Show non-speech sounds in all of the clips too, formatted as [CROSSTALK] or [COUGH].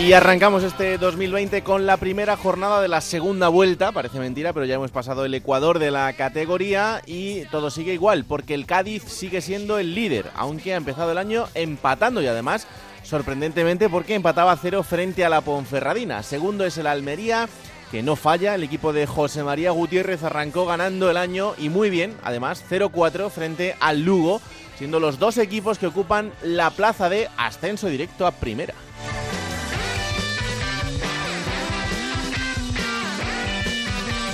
Y arrancamos este 2020 con la primera jornada de la segunda vuelta, parece mentira, pero ya hemos pasado el Ecuador de la categoría y todo sigue igual, porque el Cádiz sigue siendo el líder, aunque ha empezado el año empatando y además, sorprendentemente, porque empataba a cero frente a la Ponferradina. Segundo es el Almería, que no falla, el equipo de José María Gutiérrez arrancó ganando el año y muy bien, además 0-4 frente al Lugo, siendo los dos equipos que ocupan la plaza de ascenso directo a primera.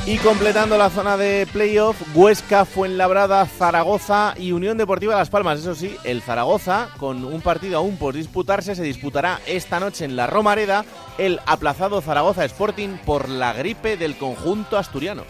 Y completando la zona de playoff, Huesca, Fuenlabrada, Zaragoza y Unión Deportiva Las Palmas. Eso sí, el Zaragoza, con un partido aún por disputarse, se disputará esta noche en la Romareda el aplazado Zaragoza Sporting por la gripe del conjunto asturiano.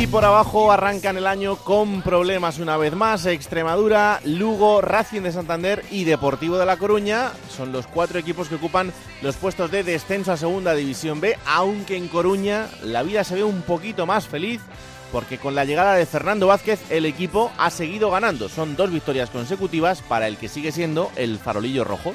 Y por abajo arrancan el año con problemas una vez más. Extremadura, Lugo, Racing de Santander y Deportivo de La Coruña son los cuatro equipos que ocupan los puestos de descenso a Segunda División B, aunque en Coruña la vida se ve un poquito más feliz porque con la llegada de Fernando Vázquez el equipo ha seguido ganando. Son dos victorias consecutivas para el que sigue siendo el farolillo rojo.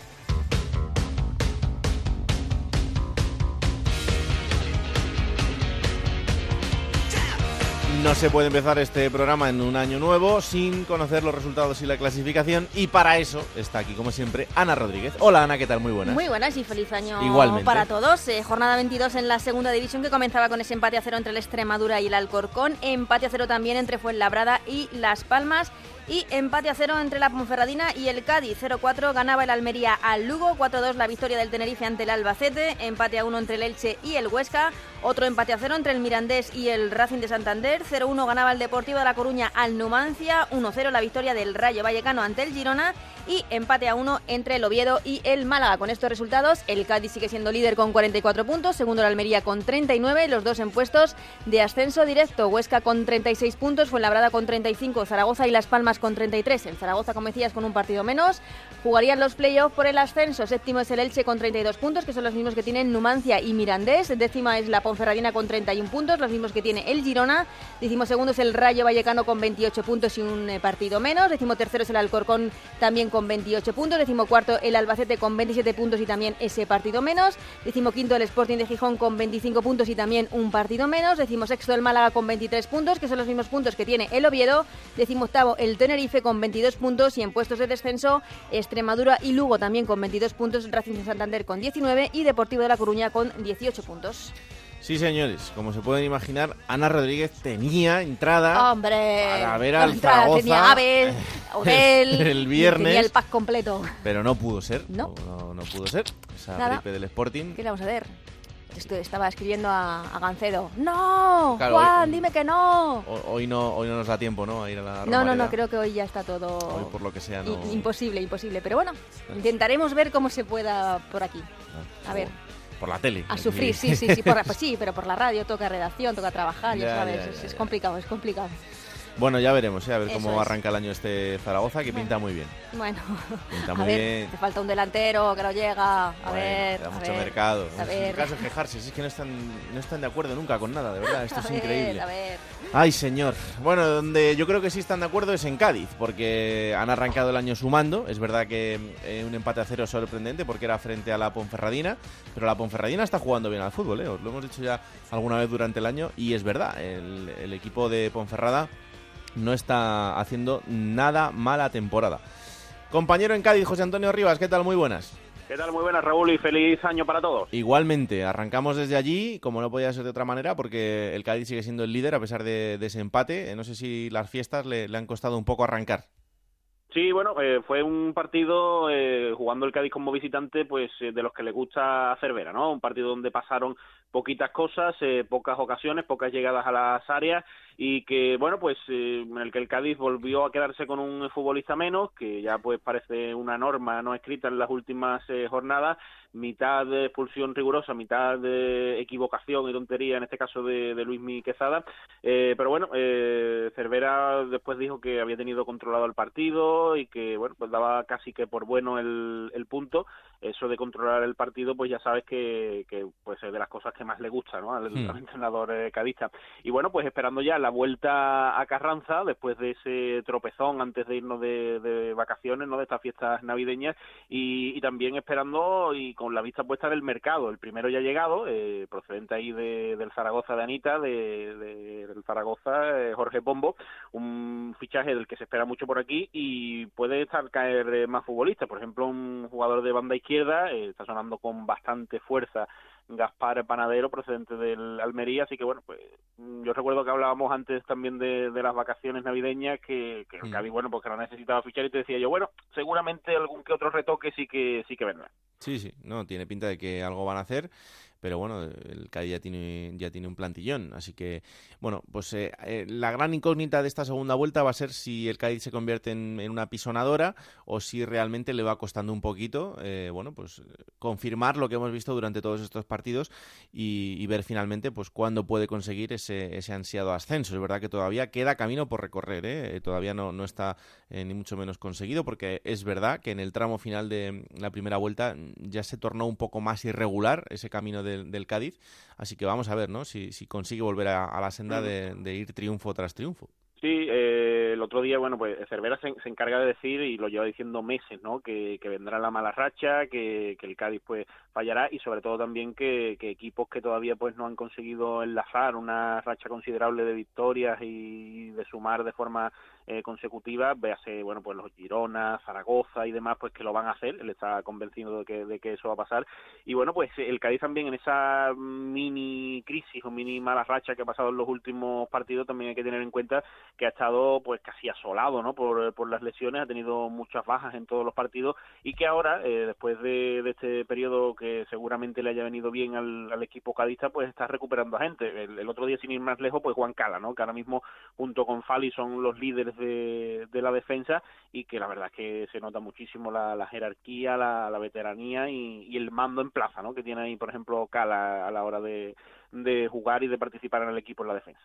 No se puede empezar este programa en un año nuevo sin conocer los resultados y la clasificación y para eso está aquí como siempre Ana Rodríguez. Hola Ana, ¿qué tal? Muy buenas. Muy buenas y feliz año Igualmente. para todos. Eh, jornada 22 en la segunda división que comenzaba con ese empate a cero entre el Extremadura y el Alcorcón. Empate a cero también entre Fuenlabrada y Las Palmas. Y empate a cero entre la Ponferradina y el Cádiz. 0-4 ganaba el Almería al Lugo. 4-2 la victoria del Tenerife ante el Albacete. Empate a 1 entre el Elche y el Huesca. Otro empate a cero entre el Mirandés y el Racing de Santander. 0-1 ganaba el Deportivo de La Coruña al Numancia. 1-0 la victoria del Rayo Vallecano ante el Girona. Y empate a 1 entre el Oviedo y el Málaga. Con estos resultados, el Cádiz sigue siendo líder con 44 puntos. Segundo el Almería con 39. Los dos en puestos de ascenso directo. Huesca con 36 puntos. Fuenlabrada con 35. Zaragoza y Las Palmas con 33. El Zaragoza, como decías, con un partido menos. Jugarían los playoffs por el ascenso. Séptimo es el Elche con 32 puntos, que son los mismos que tienen Numancia y Mirandés. Décima es la Ponferradina con 31 puntos, los mismos que tiene el Girona. Décimo segundo es el Rayo Vallecano con 28 puntos y un eh, partido menos. Décimo tercero es el Alcorcón también con 28 puntos. Décimo cuarto el Albacete con 27 puntos y también ese partido menos. Décimo quinto el Sporting de Gijón con 25 puntos y también un partido menos. Décimo sexto el Málaga con 23 puntos, que son los mismos puntos que tiene el Oviedo. Décimo octavo el Tenerife con 22 puntos y en puestos de descenso Extremadura y Lugo también con 22 puntos, Racing de Santander con 19 y Deportivo de La Coruña con 18 puntos. Sí, señores, como se pueden imaginar, Ana Rodríguez tenía entrada ¡Hombre! para ver al Entrada, Zaragoza Tenía Abel, [LAUGHS] el viernes. Tenía el pack completo. pero no pudo ser. No. no, no pudo ser. Esa Nada. gripe del Sporting. ¿Qué le vamos a hacer? Estaba escribiendo a, a Gancedo. ¡No! Claro, ¡Juan, hoy- dime que no! Ho- Hoy no, hoy no nos da tiempo, ¿no? A ir a la No, no, no, creo que hoy ya está todo... Hoy por lo que sea no. Imposible, imposible. Pero bueno, intentaremos ver cómo se pueda por aquí. A ver. Por la tele. A sufrir, sí, sí, sí, por, pues [LAUGHS] sí, pero por la radio toca redacción, toca trabajar, ya, Ya, sabes, ya, es, complicado, es complicado. Bueno, ya veremos, ¿eh? a ver Eso cómo es. arranca el año este Zaragoza, que pinta muy bien. Bueno, Pinta a muy ver, bien. te falta un delantero que no llega, a Bueno, ver, queda a mucho ver, mercado. a Es ver. caso de quejarse, si es que no están, no están de acuerdo nunca con nada, de verdad, esto [LAUGHS] a es ver, increíble. a ver. Ay, señor. Bueno, donde yo creo que sí están de acuerdo es en Cádiz, porque han arrancado el año sumando. Es verdad que eh, un empate a cero sorprendente porque era frente a la Ponferradina, pero la Ponferradina está jugando bien al fútbol, ¿eh? Os lo hemos dicho ya alguna vez durante el año y es verdad, el, el equipo de Ponferrada no está haciendo nada mala temporada. Compañero en Cádiz, José Antonio Rivas, ¿qué tal? Muy buenas. ¿Qué tal? Muy buenas, Raúl, y feliz año para todos. Igualmente, arrancamos desde allí, como no podía ser de otra manera, porque el Cádiz sigue siendo el líder a pesar de, ese empate. No sé si las fiestas le, han costado un poco arrancar. Sí, bueno, eh, fue un partido eh, jugando el Cádiz como visitante, pues eh, de los que le gusta hacer vera, ¿no? Un partido donde pasaron poquitas cosas, pocas ocasiones, pocas llegadas a las áreas y que bueno pues eh, en el que el Cádiz volvió a quedarse con un futbolista menos que ya pues parece una norma no escrita en las últimas eh, jornadas mitad de expulsión rigurosa mitad de equivocación y tontería en este caso de, de Luis Miquezada eh, pero bueno Cervera después dijo que había tenido controlado el partido y que bueno pues daba casi que por bueno el, el punto eso de controlar el partido pues ya sabes que, que pues es de las cosas que más le gusta ¿no? al, hmm. entrenador cadista y bueno pues esperando ya la vuelta a Carranza después de ese tropezón antes de irnos de, vacaciones, ¿no? De estas fiestas navideñas y, también esperando y con la vista puesta del mercado. El primero ya ha llegado, eh, procedente ahí de, del Zaragoza de Anita, de, del Zaragoza, eh, Jorge Pombo, un fichaje del que se espera mucho por aquí y puede estar caer eh, más futbolistas. Por ejemplo, un jugador de banda izquierda está sonando con bastante fuerza Gaspar Panadero procedente del Almería, así que bueno, pues mm, yo recuerdo que hablábamos antes también de, las vacaciones navideñas que, que mm. bueno, pues que lo necesitaba fichar y te decía yo, bueno, seguramente algún que otro retoque sí que sí que vendrá. Sí, sí, no, tiene pinta de que algo van a hacer pero bueno, el Cádiz ya tiene, ya tiene un plantillón, así que, bueno, pues eh, eh, la gran incógnita de esta segunda vuelta va a ser si el Cádiz se convierte en, una pisonadora o si realmente le va costando un poquito, eh, bueno, pues confirmar lo que hemos visto durante todos estos partidos y, ver finalmente, pues, cuándo puede conseguir ese, ese ansiado ascenso. Es verdad que todavía queda camino por recorrer, todavía no, no está ni mucho menos conseguido, porque es verdad que en el tramo final de la primera vuelta ya se tornó un poco más irregular ese camino de del, Cádiz. Así que vamos a ver ¿no? si, si consigue volver a, la senda de, ir triunfo tras triunfo. Sí, eh, el otro día, bueno, pues Cervera se, encarga de decir, y lo lleva diciendo meses, ¿no? Que, vendrá la mala racha, que, el Cádiz, pues, fallará, y sobre todo también que, equipos que todavía, pues, no han conseguido enlazar una racha considerable de victorias y de sumar de forma eh, consecutiva, véase, bueno, pues los Girona, Zaragoza y demás, pues que lo van a hacer, él está convencido de que, de que eso va a pasar, y bueno, pues el Cádiz también en esa mini crisis o mini mala racha que ha pasado en los últimos partidos, también hay que tener en cuenta que ha estado pues casi asolado ¿no? por, por las lesiones, ha tenido muchas bajas en todos los partidos y que ahora, eh, después de, este periodo que seguramente le haya venido bien al, equipo cadista, pues está recuperando a gente. El, otro día, sin ir más lejos, pues Juan Cala, ¿no? que ahora mismo junto con Fali son los líderes de, la defensa y que la verdad es que se nota muchísimo la, jerarquía, la, veteranía y, y, el mando en plaza ¿no? que tiene ahí, por ejemplo, Cala a la hora de de jugar y de participar en el equipo en la defensa.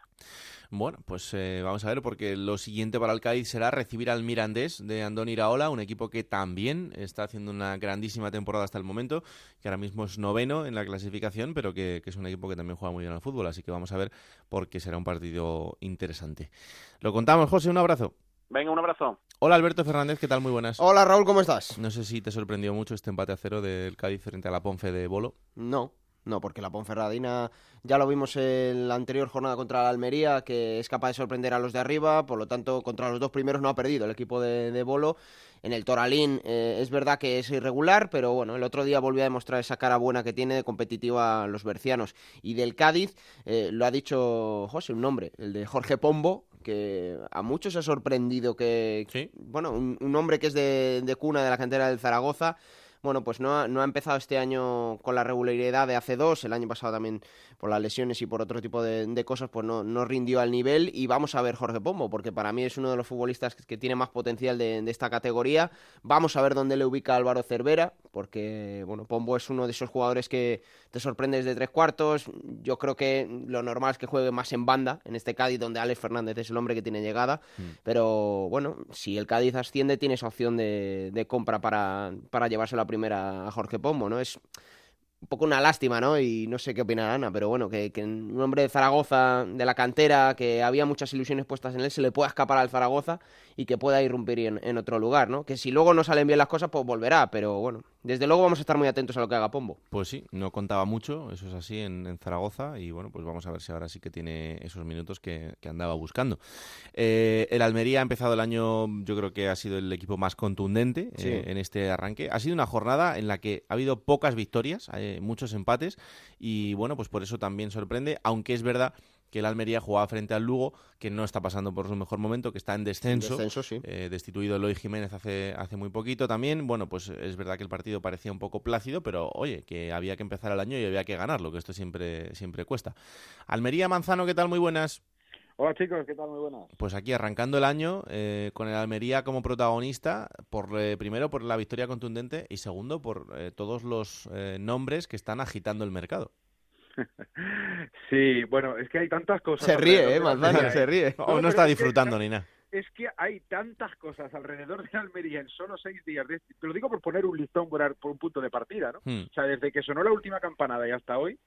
Bueno, pues eh, vamos a ver, porque lo siguiente para el Cádiz será recibir al Mirandés de Andón Iraola, un equipo que también está haciendo una grandísima temporada hasta el momento, que ahora mismo es noveno en la clasificación, pero que, es un equipo que también juega muy bien al fútbol, así que vamos a ver porque será un partido interesante. Lo contamos, José, un abrazo. Venga, un abrazo. Hola Alberto Fernández, ¿qué tal? Muy buenas. Hola Raúl, ¿cómo estás? No sé si te sorprendió mucho este empate a cero del Cádiz frente a la Ponfe de Bolo. No, no, porque la Ponferradina ya lo vimos en la anterior jornada contra la Almería, que es capaz de sorprender a los de arriba, por lo tanto, contra los dos primeros no ha perdido el equipo de, Bolo. En el Toralín eh, es verdad que es irregular, pero bueno, el otro día volvió a demostrar esa cara buena que tiene de competitiva los bercianos. Y del Cádiz, eh, lo ha dicho José, un nombre, el de Jorge Pombo, que a muchos ha sorprendido que, bueno, un, hombre que es de, de cuna de la cantera del Zaragoza, bueno, pues no ha, no ha empezado este año con la regularidad de hace dos, el año pasado también por las lesiones y por otro tipo de, cosas, pues no, no, rindió al nivel y vamos a ver Jorge Pombo, porque para mí es uno de los futbolistas que, tiene más potencial de, esta categoría. Vamos a ver dónde le ubica Álvaro Cervera, porque bueno, Pombo es uno de esos jugadores que te sorprende desde tres cuartos. Yo creo que lo normal es que juegue más en banda, en este Cádiz, donde Alex Fernández es el hombre que tiene llegada. Mm. Pero bueno, si el Cádiz asciende, tiene esa opción de, de compra para, para llevarse la primera a Jorge Pombo, ¿no? Es un poco una lástima, ¿no? Y no sé qué opina Ana, pero bueno, que, un hombre de Zaragoza, de la cantera, que había muchas ilusiones puestas en él, se le pueda escapar al Zaragoza y que pueda irrumpir en, en otro lugar, ¿no? Que si luego no salen bien las cosas, pues volverá, pero bueno, Desde luego vamos a estar muy atentos a lo que haga Pombo. Pues sí, no contaba mucho, eso es así, en, Zaragoza. Y bueno, pues vamos a ver si ahora sí que tiene esos minutos que, andaba buscando. Eh, el Almería ha empezado el año, yo creo que ha sido el equipo más contundente eh, en este arranque. Ha sido una jornada en la que ha habido pocas victorias, hay muchos empates. Y bueno, pues por eso también sorprende, aunque es verdad que el Almería jugaba frente al Lugo, que no está pasando por su mejor momento, que está en descenso, eh, destituido Eloy Jiménez hace, hace muy poquito también. Bueno, pues es verdad que el partido parecía un poco plácido, pero oye, que había que empezar el año y había que ganarlo, que esto siempre, siempre cuesta. Almería Manzano, ¿qué tal? Muy buenas. Hola chicos, ¿qué tal? Muy buenas. Pues aquí arrancando el año eh, con el Almería como protagonista, por eh, primero por la victoria contundente y segundo por todos los nombres que están agitando el mercado. [LAUGHS] Sí, bueno, es que hay tantas cosas. Se ríe, ¿eh? se ríe. o no, está disfrutando ni nada. Es que hay tantas cosas alrededor de Almería en solo seis días. te lo digo por poner un listón por, un punto de partida, ¿no? Hmm. O sea, desde que sonó la última campanada y hasta hoy,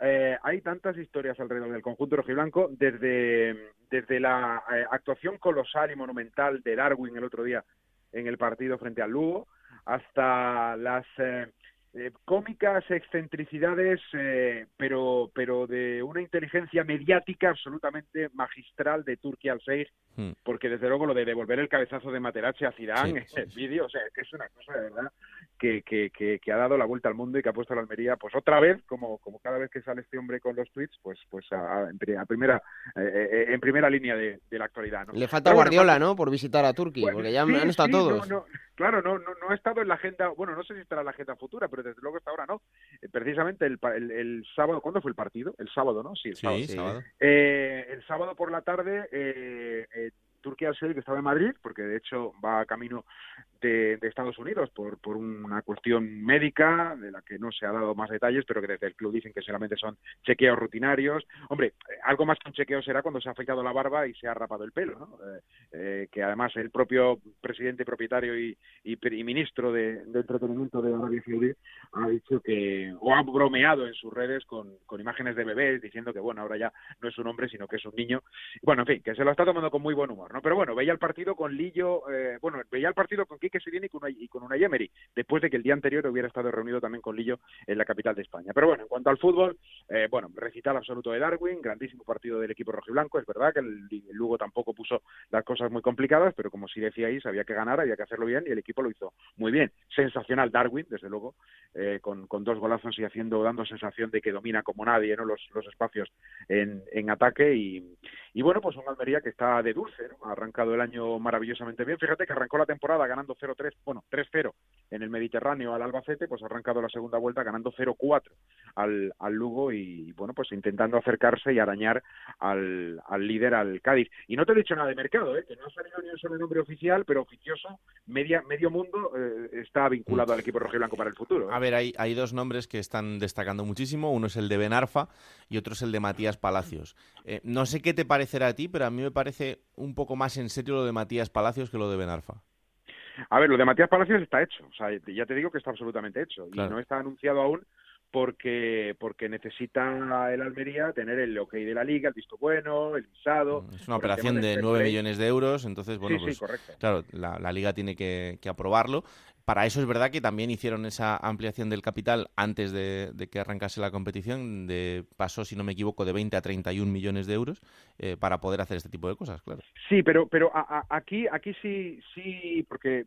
eh, hay tantas historias alrededor del conjunto rojiblanco, desde, desde la eh, actuación colosal y monumental de Darwin el otro día en el partido frente al Lugo, hasta las eh, eh, cómicas excentricidades, eh, pero, pero de una inteligencia mediática absolutamente magistral de Turquía al 6, hmm. porque desde luego lo de devolver el cabezazo de Materazzi a Zidane, el vídeo, o sea, es una cosa de verdad que, que, que, ha dado la vuelta al mundo y que ha puesto a la Almería, pues otra vez, como, como cada vez que sale este hombre con los tweets, pues, pues a, primera, eh, en primera línea de, la actualidad. ¿no? Le falta Guardiola, ¿no? Por visitar a Turquía, porque ya han estado todos. claro, no, no, no ha estado en la agenda, bueno, no sé si estará en la agenda futura, pero desde luego hasta ahora no. Eh, precisamente el, el, sábado, ¿cuándo fue el partido? El sábado, ¿no? Sí, el sábado. Eh, el sábado por la tarde, eh, Turquía al que estaba en Madrid, porque de hecho va a camino de, Estados Unidos por, por una cuestión médica de la que no se ha dado más detalles, pero que desde el club dicen que solamente son chequeos rutinarios. Hombre, algo más que un chequeo será cuando se ha afeitado la barba y se ha rapado el pelo, ¿no? Eh, eh, que además el propio presidente, propietario y, y, ministro de, entretenimiento de Arabia Saudí ha dicho que, o ha bromeado en sus redes con, con imágenes de bebés diciendo que, bueno, ahora ya no es un hombre, sino que es un niño. Bueno, en fin, que se lo está tomando con muy buen humor, ¿no? Pero bueno, veía el partido con Lillo, eh, bueno, veía el partido con Quique Siriani y con, y con una Yemery, después de que el día anterior hubiera estado reunido también con Lillo en la capital de España. Pero bueno, en cuanto al fútbol, eh, bueno, recital absoluto de Darwin, grandísimo partido del equipo rojiblanco, es verdad que el, Lugo tampoco puso las cosas muy complicadas, pero como sí decíais, había que ganar, había que hacerlo bien y el equipo lo hizo muy bien. Sensacional Darwin, desde luego, eh, con, dos golazos y haciendo, dando sensación de que domina como nadie ¿no? los, los espacios en, en ataque y, y bueno, pues un Almería que está de dulce, ¿no? Ha arrancado el año maravillosamente bien. Fíjate que arrancó la temporada ganando 0-3, bueno, 3-0 en el Mediterráneo al Albacete, pues ha arrancado la segunda vuelta ganando 0-4 al, al Lugo y, bueno, pues intentando acercarse y arañar al, al líder, al Cádiz. Y no te he dicho nada de mercado, ¿eh? que no ha salido ni un solo nombre oficial, pero oficioso, media, medio mundo eh, está vinculado al equipo rojiblanco para el futuro. ¿eh? A ver, hay, hay dos nombres que están destacando muchísimo. Uno es el de Benarfa y otro es el de Matías Palacios. Eh, no sé qué te parece a ti, pero a mí me parece un poco más en serio lo de Matías Palacios que lo de Benarfa. A ver, lo de Matías Palacios está hecho, o sea, ya te digo que está absolutamente hecho y no está anunciado aún porque porque necesita el Almería tener el ok de la liga, el visto bueno, el visado. Mm, es una operación de 9 millones de euros, entonces, bueno, pues, claro, la, la, liga tiene que, que, aprobarlo para eso es verdad que también hicieron esa ampliación del capital antes de, que arrancase la competición, de pasó, si no me equivoco, de 20 a 31 millones de euros eh, para poder hacer este tipo de cosas, claro. Sí, pero pero aquí aquí sí sí porque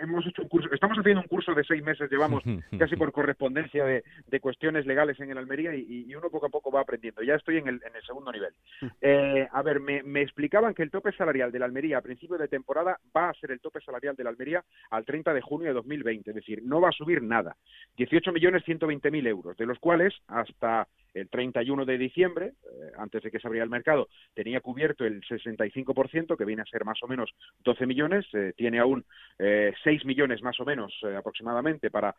hemos hecho un curso, estamos haciendo un curso de seis meses, llevamos [LAUGHS] casi por correspondencia de, cuestiones legales en el Almería y, uno poco a poco va aprendiendo. Ya estoy en el, en el segundo nivel. Eh, a ver, me, me explicaban que el tope salarial de la Almería a principio de temporada va a ser el tope salarial de la Almería al 30 de junio de 2020, es decir, no va a subir nada. 18 millones 120 mil euros, de los cuales hasta el 31 de diciembre, eh, antes de que se abriera el mercado, tenía cubierto el 65%, que viene a ser más o menos 12 millones, eh, tiene aún eh, 6 millones más o menos eh, aproximadamente para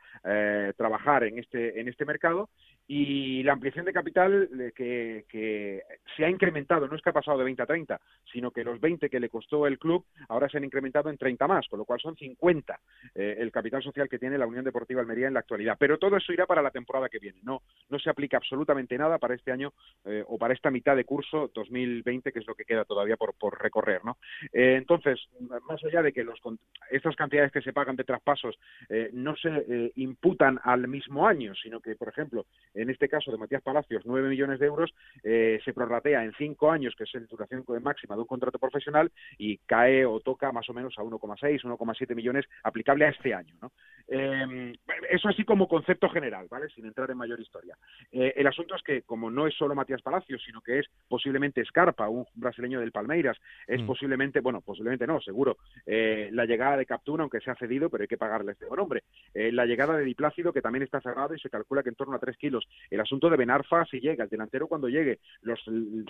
trabajar en este, en este mercado, y la ampliación de capital que, que, se ha incrementado, no es que ha pasado de 20 a 30, sino que los 20 que le costó el club ahora se han incrementado en 30 más, con lo cual son 50 el capital social que tiene la Unión Deportiva Almería en la actualidad. Pero todo eso irá para la temporada que viene, no, no se aplica absolutamente nada para este año eh, o para esta mitad de curso 2020, que es lo que queda todavía por, por recorrer. ¿no? Eh, entonces, más allá de que los, estas cantidades que se pagan de traspasos no se imputan al mismo año, sino que, por ejemplo, en este caso de Matías Palacios, 9 millones de euros, se prorratea en 5 años, que es la duración máxima de un contrato profesional, y cae o toca más o menos a 1,6, 1,7 millones aplicable a este año. ¿no? eso así como concepto general, ¿vale? Sin entrar en mayor historia. Eh, el asunto es que, como no es solo Matías Palacios, sino que es posiblemente Scarpa, un brasileño del Palmeiras, es mm. posiblemente, bueno, posiblemente no, seguro, eh, la llegada de Captura, aunque se ha cedido, pero hay que pagarle este buen hombre. Eh, la llegada de Diplácido, que también está cerrado y se calcula que en torno a 3 kilos. El asunto de Benarfa, si llega, el delantero cuando llegue, los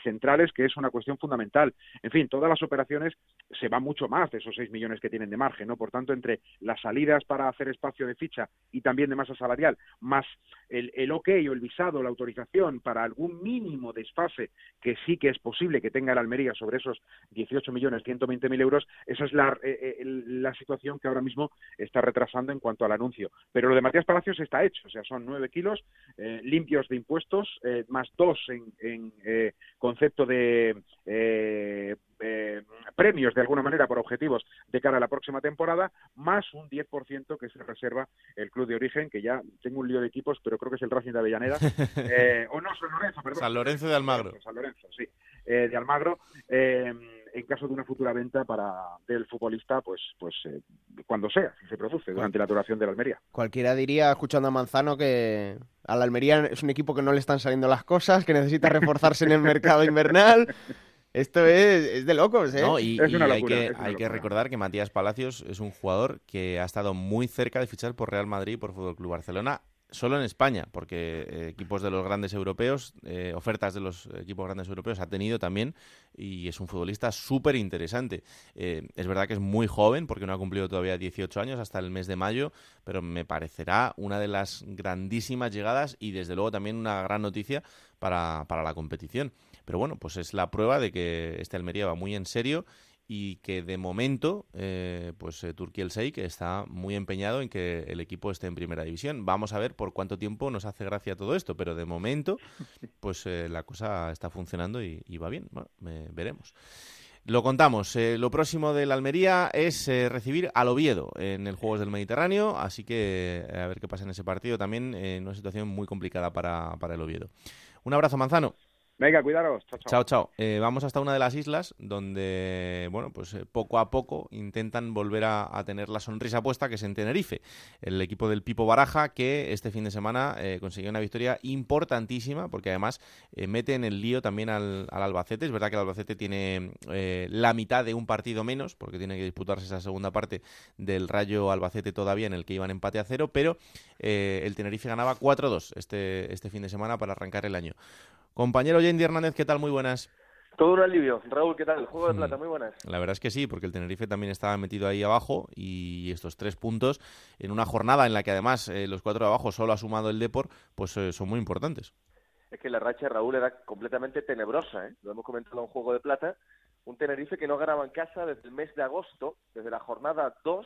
centrales, que es una cuestión fundamental. En fin, todas las operaciones se van mucho más de esos 6 millones que tienen de margen, ¿no? Por tanto, entre las salidas para hacer espacio de ficha y también de masa salarial, más el, el ok o el visado, la autorización para algún mínimo desfase que sí que es posible que tenga el Almería sobre esos 18 millones 120 mil euros, esa es la, eh, eh, la situación que ahora mismo está retrasando en cuanto al anuncio. Pero lo de Matías Palacios está hecho, o sea, son 9 kilos eh, limpios de impuestos, más dos en, en concepto de eh, premios de alguna manera por objetivos de cara a la próxima temporada, más un 10% que se reserva el club de origen, que ya tengo un lío de equipos, pero creo que es el Racing de Avellaneda, [LAUGHS] eh, o no, San Lorenzo, perdón. San Lorenzo de Almagro. San Lorenzo, sí, eh, de Almagro. En caso de una futura venta para del futbolista, pues, pues cuando sea, si se produce, durante la duración de la Almería. Cualquiera diría, escuchando a Manzano, que a la Almería es un equipo que no le están saliendo las cosas, que necesita reforzarse en el mercado invernal. Esto es, de locos, ¿eh? y, hay, que, hay que, recordar que Matías Palacios es un jugador que ha estado muy cerca de fichar por Real Madrid y por Fútbol Club Barcelona solo en España, porque eh, equipos de los grandes europeos, eh, ofertas de los equipos grandes europeos ha tenido también y es un futbolista súper interesante. Eh, es verdad que es muy joven porque no ha cumplido todavía 18 años hasta el mes de mayo, pero me parecerá una de las grandísimas llegadas y desde luego también una gran noticia para, para la competición. Pero bueno, pues es la prueba de que este Almería va muy en serio y que de momento, eh, pues eh, Turquía el que está muy empeñado en que el equipo esté en primera división. Vamos a ver por cuánto tiempo nos hace gracia todo esto, pero de momento, [LAUGHS] pues eh, la cosa está funcionando y, va bien. Bueno, veremos. Lo contamos. lo próximo de la Almería es recibir al Oviedo en el Juegos del Mediterráneo, así que a ver qué pasa en ese partido también, en una situación muy complicada para, para el Oviedo. Un abrazo, Manzano. Venga, cuidaros. Chao, chao. Chao, eh, vamos hasta una de las islas donde, bueno, pues eh, poco a poco intentan volver a, tener la sonrisa puesta, que es en Tenerife. El equipo del Pipo Baraja, que este fin de semana eh, consiguió una victoria importantísima, porque además mete en el lío también al, Albacete. Es verdad que el Albacete tiene la mitad de un partido menos, porque tiene que disputarse esa segunda parte del Rayo Albacete todavía, en el que iban empate a cero, pero el Tenerife ganaba 4-2 este, este fin de semana para arrancar el año. Compañero Yendi Hernández, ¿qué tal? Muy buenas. Todo un alivio. Raúl, ¿qué tal? Juego de hmm. plata, muy buenas. La verdad es que sí, porque el Tenerife también estaba metido ahí abajo y estos tres puntos en una jornada en la que además eh, los cuatro de abajo solo ha sumado el Depor, pues eh, son muy importantes. Es que la racha de Raúl era completamente tenebrosa, ¿eh? Lo hemos comentado en Juego de Plata. Un Tenerife que no ganaba en casa desde el mes de agosto, desde la jornada 2,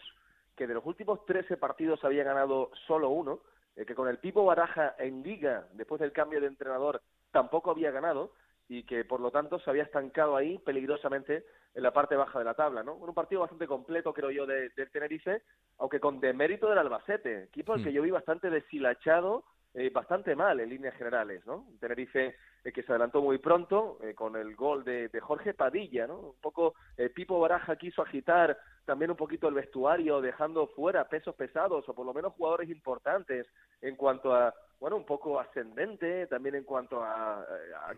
que de los últimos 13 partidos había ganado solo uno, eh, que con el Pipo Baraja en Liga, después del cambio de entrenador, tampoco había ganado y que por lo tanto se había estancado ahí peligrosamente en la parte baja de la tabla, ¿no? Un partido bastante completo, creo yo, del de Tenerife, aunque con demérito del Albacete, equipo al que hmm. yo vi bastante deshilachado, eh, bastante mal en líneas generales, ¿no? Tenerife eh, que se adelantó muy pronto eh, con el gol de, de, Jorge Padilla, ¿no? Un poco Pipo Baraja quiso agitar también un poquito el vestuario, dejando fuera pesos pesados o por lo menos jugadores importantes en cuanto a bueno, un poco ascendente también en cuanto a,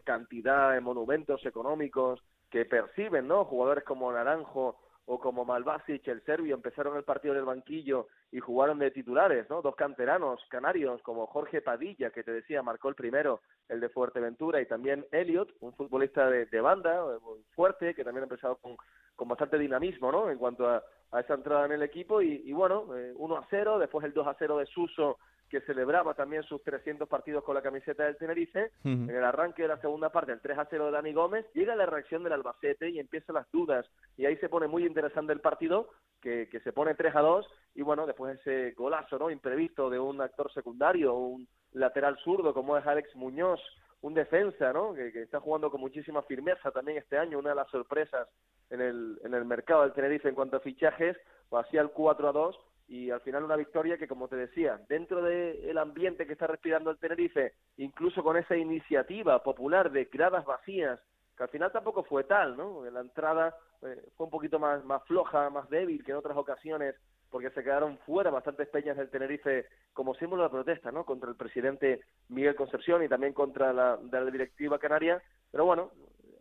cantidad de monumentos económicos que perciben, ¿no? Jugadores como Naranjo o como Malvasic, el serbio, empezaron el partido en el banquillo y jugaron de titulares, ¿no? Dos canteranos canarios como Jorge Padilla, que te decía, marcó el primero, el de Fuerteventura, y también Elliot, un futbolista de, banda, muy fuerte, que también ha empezado con, con bastante dinamismo, ¿no? En cuanto a, a esa entrada en el equipo, y, y bueno, eh, 1 a 0, después el 2 a 0 de Suso que celebraba también sus 300 partidos con la camiseta del Tenerife. En el arranque de la segunda parte, el 3 a 0 de Dani Gómez, llega la reacción del Albacete y empiezan las dudas. Y ahí se pone muy interesante el partido, que, que se pone 3 a 2. Y bueno, después ese golazo no imprevisto de un actor secundario, un lateral zurdo como es Alex Muñoz, un defensa, ¿no? Que, está jugando con muchísima firmeza también este año, una de las sorpresas en el, en el mercado del Tenerife en cuanto a fichajes, hacía el 4 a 2 y al final una victoria que, como te decía, dentro del ambiente que está respirando el Tenerife, incluso con esa iniciativa popular de gradas vacías, que al final tampoco fue tal, ¿no? La entrada eh, fue un poquito más, más floja, más débil que en otras ocasiones, porque se quedaron fuera bastantes peñas del Tenerife como símbolo de protesta, ¿no? Contra el presidente Miguel Concepción y también contra la, de la directiva canaria. Pero bueno,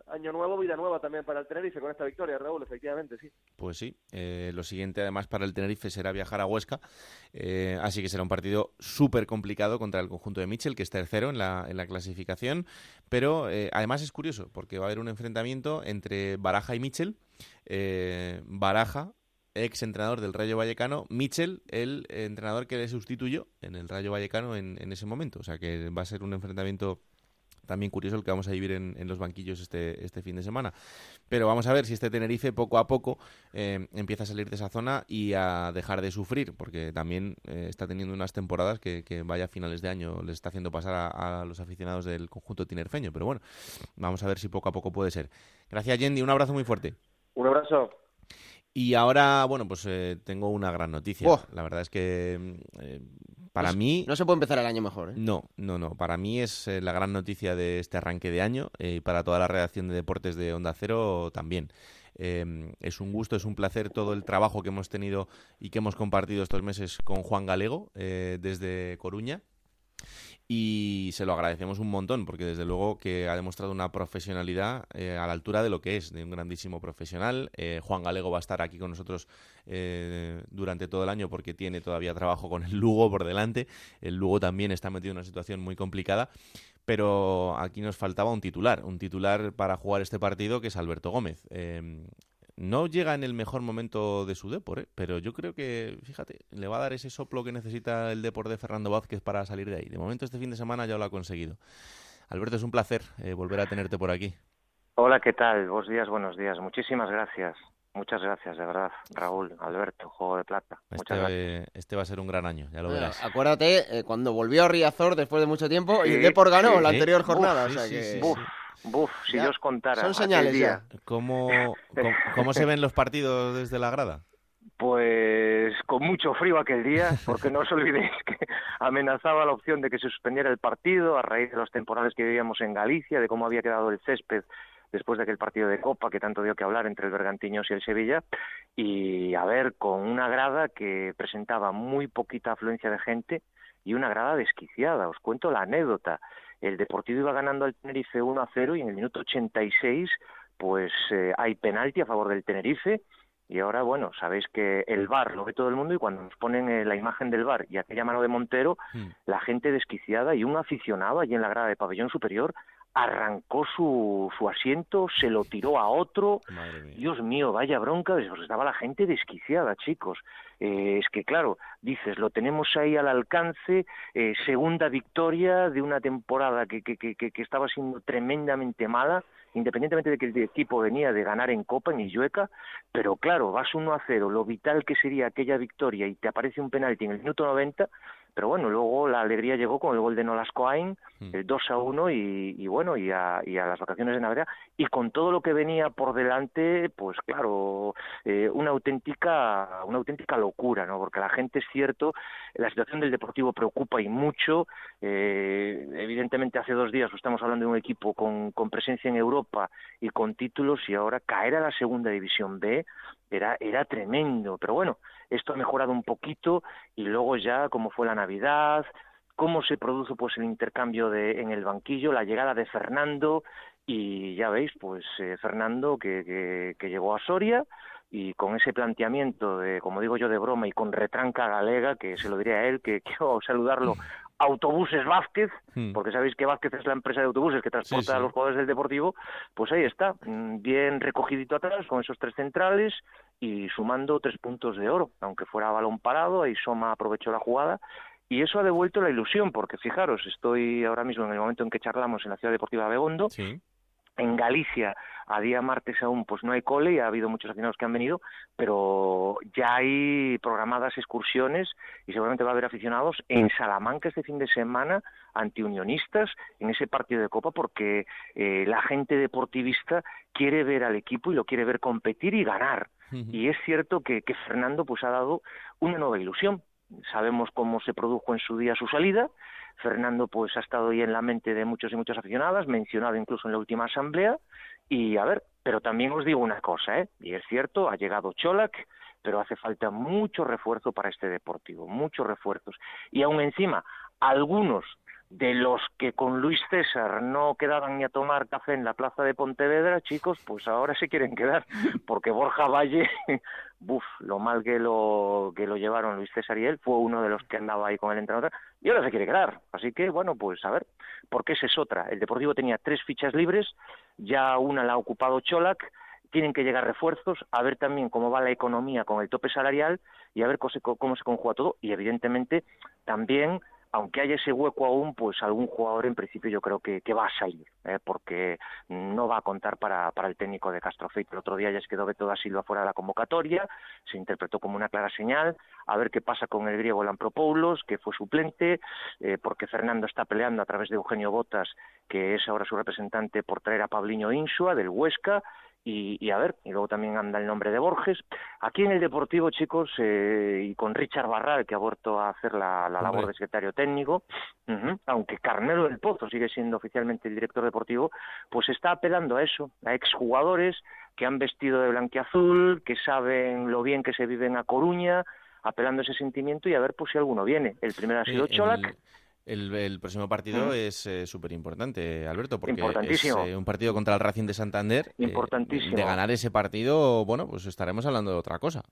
año nuevo, vida nueva también para el Tenerife con esta victoria, Raúl, efectivamente, sí. Pues sí, eh, lo siguiente además para el Tenerife será viajar a Huesca, eh, así que será un partido súper complicado contra el conjunto de Mitchell, que es tercero en la, en la clasificación, pero eh, además es curioso, porque va a haber un enfrentamiento entre Baraja y Mitchell, Baraja ex entrenador del Rayo Vallecano, Mitchell, el entrenador que le sustituyó en el Rayo Vallecano en, en ese momento. O sea que va a ser un enfrentamiento también curioso el que vamos a vivir en, los banquillos este, este fin de semana. Pero vamos a ver si este Tenerife poco a poco eh, empieza a salir de esa zona y a dejar de sufrir, porque también eh, está teniendo unas temporadas que, vaya a finales de año les está haciendo pasar a, los aficionados del conjunto tinerfeño. Pero bueno, vamos a ver si poco a poco puede ser. Gracias, Yendi. Un abrazo muy fuerte. Un abrazo. Y ahora, bueno, pues eh, tengo una gran noticia. La verdad es que para mí... No se puede empezar el año mejor, ¿eh? No, no, no. Para mí es eh, la gran noticia de este arranque de año eh, y para toda la redacción de deportes de Onda Cero también. Em, es un gusto, es un placer todo el trabajo que hemos tenido y que hemos compartido estos meses con Juan Galego desde Coruña y se lo agradecemos un montón porque desde luego que ha demostrado una profesionalidad eh, a la altura de lo que es, de un grandísimo profesional. Eh, Juan Galego va a estar aquí con nosotros eh, durante todo el año porque tiene todavía trabajo con el Lugo por delante. El Lugo también está metido en una situación muy complicada, pero aquí nos faltaba un titular, un titular para jugar este partido que es Alberto Gómez no llega en el mejor momento de su Depor, ¿eh? pero yo creo que, fíjate, le va a dar ese soplo que necesita el Depor de Fernando Vázquez para salir de ahí. De momento este fin de semana ya lo ha conseguido. Alberto, es un placer eh, volver a tenerte por aquí. Hola, ¿qué tal? Buenos días, buenos días. Muchísimas gracias. Muchas gracias, de verdad, Raúl, Alberto, Juego de Plata. Muchas este, gracias. Este va a ser un gran año, ya lo verás. Acuérdate, eh, cuando volvió a Riazor después de mucho tiempo, y el Depor ganó la anterior jornada. o sea que... Buf, si yo os contara. Son señales día. [LAUGHS] ¿Cómo, cómo, se ven los partidos desde la grada? Pues con mucho frío aquel día, porque no os olvidéis que amenazaba la opción de que se suspendiera el partido a raíz de los temporales que vivíamos en Galicia, de cómo había quedado el césped después de aquel partido de Copa que tanto dio que hablar entre el Bergantiños y el Sevilla, y a ver, con una grada que presentaba muy poquita afluencia de gente y una grada desquiciada. Os cuento la anécdota el Deportivo iba ganando al Tenerife 1 a 0 y en el minuto 86 pues eh, hay penalti a favor del Tenerife y ahora, bueno, sabéis que el bar lo ve todo el mundo y cuando nos ponen eh, la imagen del bar y aquella mano de Montero, hmm. la gente desquiciada y un aficionado allí en la grada de pabellón superior arrancó su, su asiento, se lo tiró a otro. Dios mío, vaya bronca, estaba la gente desquiciada, chicos. Eh, es que, claro, dices, lo tenemos ahí al alcance, eh, segunda victoria de una temporada que, que, que, que, estaba siendo tremendamente mala, independientemente de que el equipo venía de ganar en Copa, en Illueca, pero claro, vas 1 a 0, lo vital que sería aquella victoria y te aparece un penalti en el minuto 90, pero bueno, luego la alegría llegó con el gol de Nolas Coain, hmm. el 2 a 1 y, bueno, y a, las vacaciones de Navidad, y con todo lo que venía por delante, pues claro, eh, una auténtica una auténtica locura, ¿no? Porque la gente es cierto, la situación del Deportivo preocupa y mucho, eh, evidentemente hace dos días estamos hablando de un equipo con, con presencia en Europa y con títulos y ahora caer a la segunda división B era, era tremendo, pero bueno, esto ha mejorado un poquito y luego ya como fue la Navidad, cómo se produjo pues el intercambio de, en el banquillo, la llegada de Fernando y ya veis pues eh, Fernando que, que, llegó a Soria y con ese planteamiento de, como digo yo, de broma y con retranca galega, que se lo diría a él, que [LAUGHS] quiero saludarlo Autobuses Vázquez, hmm. porque sabéis que Vázquez es la empresa de autobuses que transporta a los jugadores del Deportivo, pues ahí está, mm, bien recogidito atrás con esos tres centrales y sumando tres puntos de oro, aunque fuera balón parado, ahí Soma aprovechó la jugada y eso ha devuelto la ilusión, porque fijaros, estoy ahora mismo en el momento en que charlamos en la Ciudad Deportiva de Begondo, en Galicia A día martes aún pues no hay cole y ha habido muchos aficionados que han venido, pero ya hay programadas excursiones y seguramente va a haber aficionados en Salamanca este fin de semana antiunionistas en ese partido de Copa porque eh, la gente deportivista quiere ver al equipo y lo quiere ver competir y ganar. Y es cierto que, que Fernando pues ha dado una nueva ilusión. Sabemos cómo se produjo en su día su salida, Fernando pues ha estado ahí en la mente de muchos y muchas aficionadas, mencionado incluso en la última asamblea. Y a ver, pero también os digo una cosa, ¿eh? y es cierto, ha llegado Cholac, pero hace falta mucho refuerzo para este deportivo, muchos refuerzos. Y aún encima, algunos de los que con Luis César no quedaban ni a tomar café en la plaza de Pontevedra, chicos, pues ahora se quieren quedar, porque Borja Valle, buf, lo mal que lo, que lo llevaron Luis César y él, fue uno de los que andaba ahí con el entrenador, y ahora se quiere quedar. Así que, bueno, pues a ver, porque esa es otra. El Deportivo tenía tres fichas libres, ya una la ha ocupado Cholac, tienen que llegar refuerzos, a ver también cómo va la economía con el tope salarial y a ver cómo se, cómo se conjuga todo, y evidentemente también aunque haya ese hueco aún, pues algún jugador en principio yo creo que, va a salir, ¿eh? porque no va a contar para, el técnico de Castro Feito. El otro día ya se quedó Beto da Silva fuera de la convocatoria, se interpretó como una clara señal, a ver qué pasa con el griego Lampropoulos, que fue suplente, eh, porque Fernando está peleando a través de Eugenio Botas, que es ahora su representante, por traer a Pabliño Insua del Huesca, y, a ver, y luego también anda el nombre de Borges. Aquí en el Deportivo, chicos, eh, y con Richard Barral, que ha vuelto a hacer la, labor de secretario técnico, aunque Carmelo del Pozo sigue siendo oficialmente el director deportivo, pues está apelando a eso, a exjugadores que han vestido de blanquiazul, que saben lo bien que se vive en A Coruña, apelando a ese sentimiento y a ver pues si alguno viene. El primero ha sido Cholac. El, próximo partido es eh, súper importante, Alberto, porque es eh, un partido contra el Racing de Santander. Eh, Importantísimo. de ganar ese partido, bueno, pues estaremos hablando de otra cosa.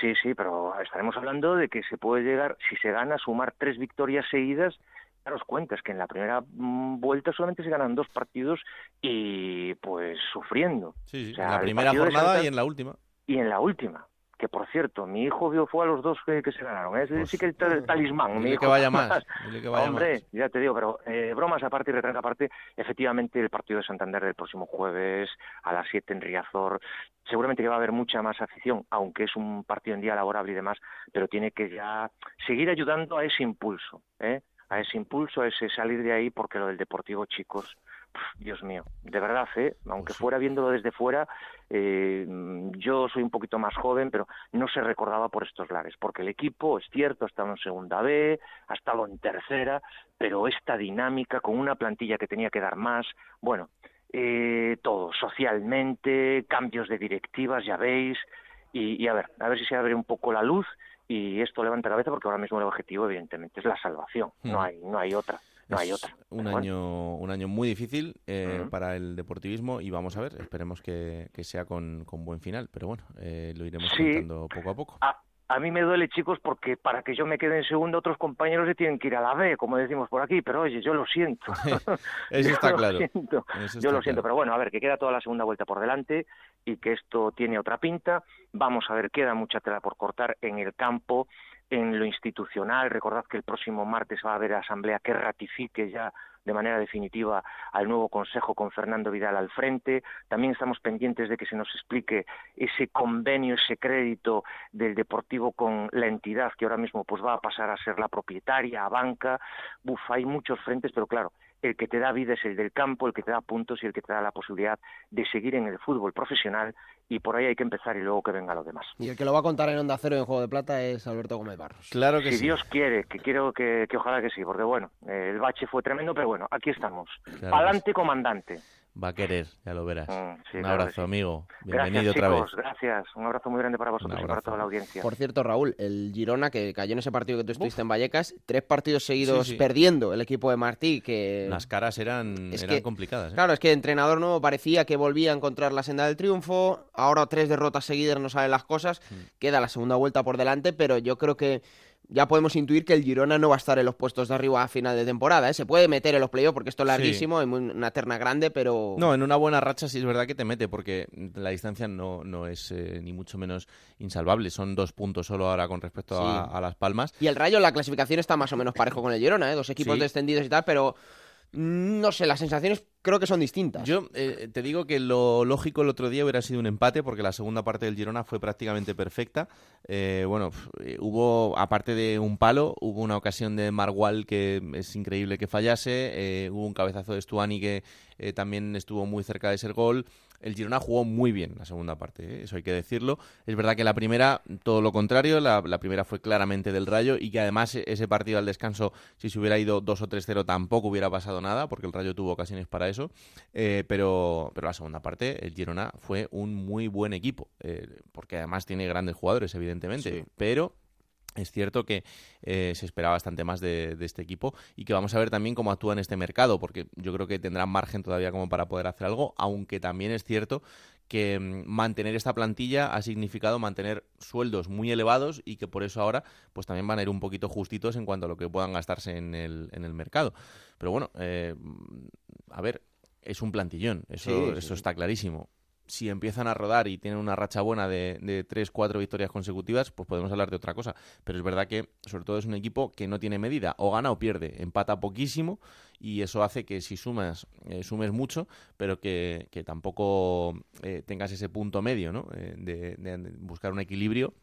Sí, sí, pero estaremos hablando de que se puede llegar, si se gana, a sumar tres victorias seguidas. Daros cuenta, es que en la primera mm, vuelta solamente se ganan dos partidos y pues sufriendo. Sí, sí. en la primera jornada y en la última. Y en la última que por cierto, mi hijo vio fue a los dos que, se ganaron. Es pues, sí que el, talismán. Mi hijo, [LAUGHS] que vaya más. Hombre, ya te digo, pero eh, bromas aparte y retraga aparte, efectivamente el partido de Santander del próximo jueves a las 7 en Riazor, seguramente que va a haber mucha más afición, aunque es un partido en día laborable y demás, pero tiene que ya seguir ayudando a ese impulso, ¿eh? a ese impulso, a ese salir de ahí, porque lo del Deportivo, chicos, Dios mío, de verdad, ¿eh? aunque fuera viéndolo desde fuera, eh, yo soy un poquito más joven, pero no se recordaba por estos lares, porque el equipo, es cierto, ha estado en segunda B, ha estado en tercera, pero esta dinámica con una plantilla que tenía que dar más, bueno, eh, todo, socialmente, cambios de directivas, ya veis, y, y a ver, a ver si se abre un poco la luz y esto levanta cabeza porque ahora mismo el objetivo evidentemente es la salvación, no hmm. hay no hay otra no hay otra. Un año, un año muy difícil eh, para el deportivismo y vamos a ver, esperemos que, sea con, buen final, pero bueno, eh, lo iremos contando poco a poco. A, mí me duele, chicos, porque para que yo me quede en segundo, otros compañeros se tienen que ir a la B, como decimos por aquí, pero oye, yo lo siento. [LAUGHS] Eso [LAUGHS] está claro. yo lo siento, pero bueno, a ver, que queda toda la segunda vuelta por delante y que esto tiene otra pinta. Vamos a ver, queda mucha tela por cortar en el campo en lo institucional, recordad que el próximo martes va a haber asamblea que ratifique ya de manera definitiva al nuevo Consejo con Fernando Vidal al frente. También estamos pendientes de que se nos explique ese convenio, ese crédito del Deportivo con la entidad que ahora mismo pues va a pasar a ser la propietaria, a banca. Buf, hay muchos frentes, pero claro, el que te da vida es el del campo, el que te da puntos y el que te da la posibilidad de seguir en el fútbol profesional y por ahí hay que empezar y luego que venga lo demás. Y el que lo va a contar en Onda Cero en Juego de Plata es Alberto Gómez Barros. Claro que si Dios quiere, que quiero que, ojalá que sí, porque bueno, el bache fue tremendo, pero bueno, aquí estamos. Adelante, comandante va a querer, ya lo verás. Mm, un abrazo, amigo. Bienvenido otra vez. Gracias, un abrazo muy grande para vosotros y para toda la audiencia. Por cierto, Raúl, el Girona que cayó en ese partido que tú estuviste en Vallecas, tres partidos seguidos perdiendo el equipo de Martí, que... Las caras eran, eran complicadas. ¿eh? Claro, es que el entrenador nuevo parecía que volvía a encontrar la senda del triunfo, ahora tres derrotas seguidas no salen las cosas, mm. queda la segunda vuelta por delante, pero yo creo que ya podemos intuir que el Girona no va a estar en los puestos de arriba a final de temporada. ¿eh? Se puede meter en los playoffs porque esto es larguísimo, es una terna grande, pero... No, en una buena racha sí es verdad que te mete porque la distancia no, no es eh, ni mucho menos insalvable. Son dos puntos solo ahora con respecto a, Las Palmas. Y el Rayo, la clasificación está más o menos parejo con el Girona, ¿eh? dos equipos descendidos y tal, pero no sé, las sensaciones creo que son distintas. Yo eh, te digo que lo lógico el otro día hubiera sido un empate porque la segunda parte del Girona fue prácticamente perfecta. Eh, bueno, eh, hubo, aparte de un palo, hubo una ocasión de Margual que es increíble que fallase, hubo un cabezazo de Stuani que también estuvo muy cerca de ser gol el Girona jugó muy bien la segunda parte, ¿eh? eso hay que decirlo. Es verdad que la primera, todo lo contrario, la, primera fue claramente del Rayo y que además e, ese partido al descanso, si se hubiera ido 2 o 3-0 tampoco hubiera pasado nada, porque el Rayo tuvo ocasiones para eso. Eh, pero, pero la segunda parte, el Girona fue un muy buen equipo, eh, porque además tiene grandes jugadores, evidentemente, pero es cierto que eh, se espera bastante más de, este equipo y que vamos a ver también cómo actúa en este mercado, porque yo creo que tendrán margen todavía como para poder hacer algo, aunque también es cierto que mm, mantener esta plantilla ha significado mantener sueldos muy elevados y que por eso ahora pues también van a ir un poquito justitos en cuanto a lo que puedan gastarse en el, en el mercado. Pero bueno, eh, a ver, es un plantillón, eso, eso está clarísimo si empiezan a rodar y tienen una racha buena de, de tres, cuatro victorias consecutivas, pues podemos hablar de otra cosa. Pero es verdad que, sobre todo, es un equipo que no tiene medida. O gana o pierde. Empata poquísimo y eso hace que si sumas, eh, sumes mucho, pero que, tampoco eh, tengas ese punto medio, ¿no? Eh, de buscar un equilibrio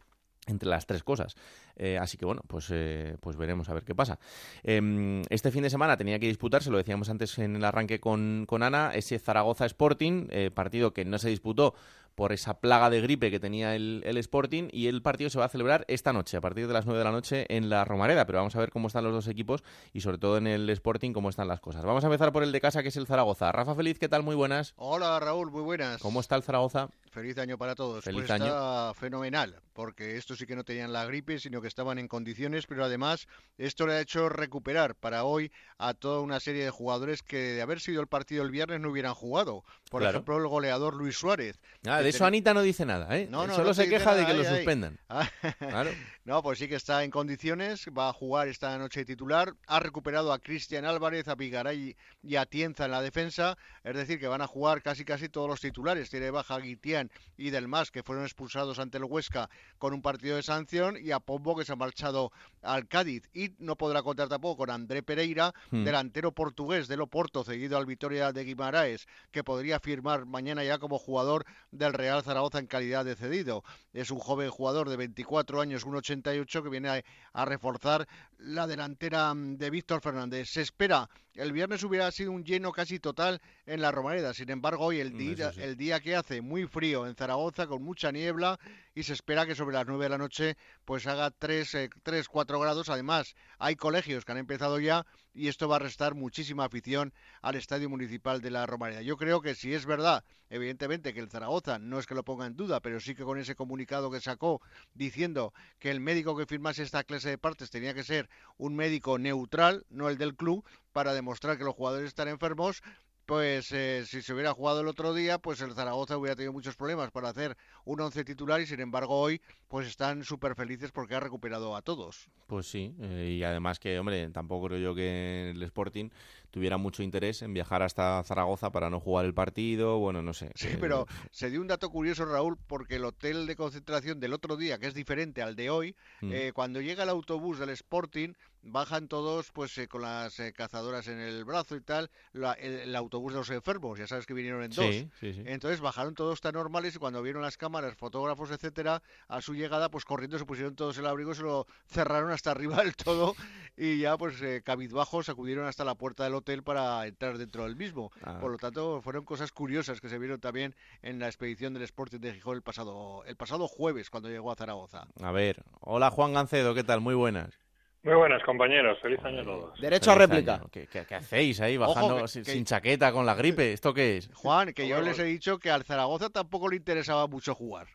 entre las tres cosas. Eh, así que bueno, pues, eh, pues veremos a ver qué pasa. Em, este fin de semana tenía que disputarse, lo decíamos antes en el arranque con, con Ana, ese Zaragoza Sporting, eh, partido que no se disputó por esa plaga de gripe que tenía el, el, Sporting y el partido se va a celebrar esta noche, a partir de las 9 de la noche en la Romareda, pero vamos a ver cómo están los dos equipos y sobre todo en el Sporting cómo están las cosas. Vamos a empezar por el de casa que es el Zaragoza. Rafa Feliz, ¿qué tal? Muy buenas. Hola Raúl, muy buenas. ¿Cómo está el Zaragoza? Feliz año para todos. Feliz pues año. Está fenomenal, porque esto sí que no tenían la gripe, sino que estaban en condiciones, pero además esto le ha hecho recuperar para hoy a toda una serie de jugadores que de haber sido el partido el viernes no hubieran jugado. Por ejemplo, el goleador Luis Suárez. Ah, de eso Anita no dice nada, ¿eh? No, no, Solo se queja de que lo suspendan. [LAUGHS] [LAUGHS] No, pues sí que está en condiciones, va a jugar esta noche titular. Ha recuperado a Cristian Álvarez, a Pigaray y a Tienza en la defensa. Es decir, que van a jugar casi casi todos los titulares. Tiene baja a Guitián y Del Mas, que fueron expulsados ante el Huesca con un partido de sanción, y a Pombo, que se ha marchado al Cádiz. Y no podrá contar tampoco con André Pereira, hmm. delantero portugués del Oporto, seguido al Vitoria de Guimaraes, que podría firmar mañana ya como jugador del Real Zaragoza en calidad de cedido. Es un joven jugador de 24 años, 1,88, que viene a, reforzar la delantera mm, de Víctor Fernández. Se espera, el viernes hubiera sido un lleno casi total en la Romareda, sin embargo hoy el día, el día que hace muy frío en Zaragoza, con mucha niebla, y se espera que sobre las 9 de la noche pues haga 3, 3 4 grados. Además, hay colegios que han empezado ya y esto va a restar muchísima afición al Estadio Municipal de la Romareda. Yo creo que si es verdad, evidentemente, que el Zaragoza no es que lo ponga en duda, pero sí que con ese comunicado que sacó diciendo que el médico que firmase esta clase de partes tenía que ser un médico neutral, no el del club, para demostrar que los jugadores están enfermos, pues eh, si se hubiera jugado el otro día, pues el Zaragoza hubiera tenido muchos problemas para hacer un once titular y sin embargo hoy pues están súper felices porque ha recuperado a todos. Pues sí, eh, y además que, hombre, tampoco creo yo que el Sporting tuviera mucho interés en viajar hasta Zaragoza para no jugar el partido, bueno, no sé. Sí, pero se dio un dato curioso, Raúl, porque el hotel de concentración del otro día, que es diferente al de hoy, mm. eh, cuando llega el autobús del Sporting, bajan todos pues eh, con las eh, cazadoras en el brazo y tal, el, autobús de los enfermos, ya sabes que vinieron en dos. Entonces bajaron todos tan normales y cuando vieron las cámaras, fotógrafos, etcétera, a su llegada, pues corriendo se pusieron todos el abrigo, se lo cerraron hasta arriba del todo y ya pues cabizbajos acudieron hasta la puerta del hotel para entrar dentro del mismo. Ah. Por lo tanto, fueron cosas curiosas que se vieron también en la expedición del Sporting de Gijón el pasado, el pasado jueves cuando llegó a Zaragoza. A ver, hola Juan Gancedo, ¿qué tal? Muy buenas. Muy buenas, compañeros. Feliz año a todos. Derecho a réplica. ¿Qué, hacéis ahí bajando sin, chaqueta con la gripe? ¿Esto qué es? Juan, que yo les he dicho que al Zaragoza tampoco le interesaba mucho jugar.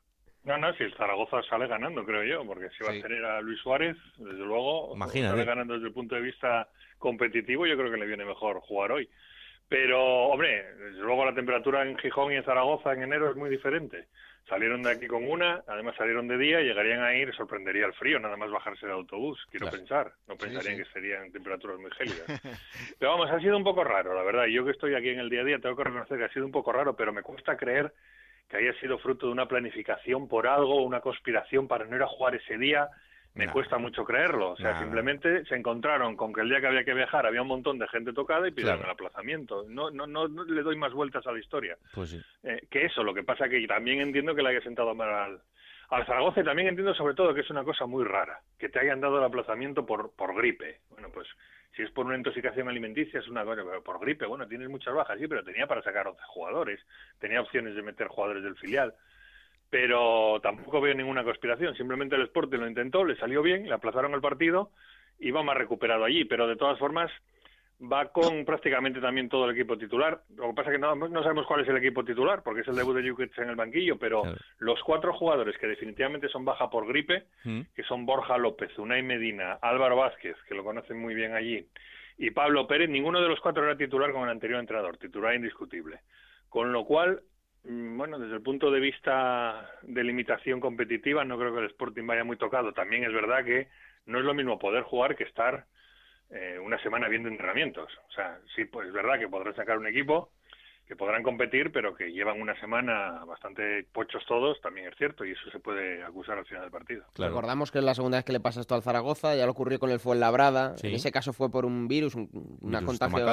No, no, si el Zaragoza sale ganando, creo yo, porque si va a tener a Luis Suárez, desde luego, sale ganando desde el punto de vista competitivo, yo creo que le viene mejor jugar hoy. Pero, hombre, desde luego la temperatura en Gijón y en Zaragoza en enero es muy diferente. Salieron de aquí con una, además salieron de día, llegarían a ir, sorprendería el frío, nada más bajarse del autobús, quiero pensar. No pensarían que serían temperaturas muy gélidas. [LAUGHS] pero vamos, ha sido un poco raro, la verdad. Yo que estoy aquí en el día a día tengo que reconocer que ha sido un poco raro, pero me cuesta creer que haya sido fruto de una planificación por algo, una conspiración para no ir a jugar ese día. Me cuesta mucho creerlo. O sea, simplemente se encontraron con que el día que había que viajar había un montón de gente tocada y pidieron el aplazamiento. No, no, no, le doy más vueltas a la historia. Pues sí. Eh, que eso, lo que pasa que también entiendo que le haya sentado mal al, al Zaragoza y también entiendo sobre todo que es una cosa muy rara, que te hayan dado el aplazamiento por, por gripe. Bueno, pues si es por una intoxicación alimenticia es una cosa, pero por gripe, bueno, tienes muchas bajas, sí, pero tenía para sacar 11 jugadores, tenía opciones de meter jugadores del filial pero tampoco veo ninguna conspiración. Simplemente el Sporting lo intentó, le salió bien, le aplazaron el partido y va más recuperado allí. Pero de todas formas va con prácticamente también todo el equipo titular. Lo que pasa es que no, no sabemos cuál es el equipo titular, porque es el debut de Jukic en el banquillo, pero los cuatro jugadores que definitivamente son baja por gripe, mm. que son Borja López, Unai Medina, Álvaro Vázquez, que lo conocen muy bien allí, y Pablo Pérez, ninguno de los cuatro era titular con el anterior entrenador, titular indiscutible. Con lo cual, bueno, desde el punto de vista de limitación competitiva, no creo que el Sporting vaya muy tocado. También es verdad que no es lo mismo poder jugar que estar eh, una semana viendo entrenamientos. O sea, sí, pues es verdad que podrás sacar un equipo, que podrán competir, pero que llevan una semana bastante pochos todos, también es cierto, y eso se puede acusar al final del partido. Recordamos que es la segunda vez que le pasa esto al Zaragoza, ya lo ocurrió con el Fuenlabrada, en ese caso fue por un virus, un una contagio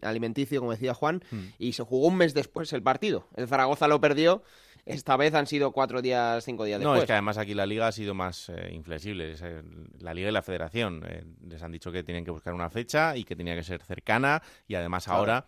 alimenticio, como decía Juan, hmm. y se jugó un mes después el partido. El Zaragoza lo perdió esta vez han sido cuatro días, cinco días después. No, es que además aquí la Liga ha sido más eh, inflexible. Eh, la Liga y la Federación eh, les han dicho que tienen que buscar una fecha y que tenía que ser cercana y además ahora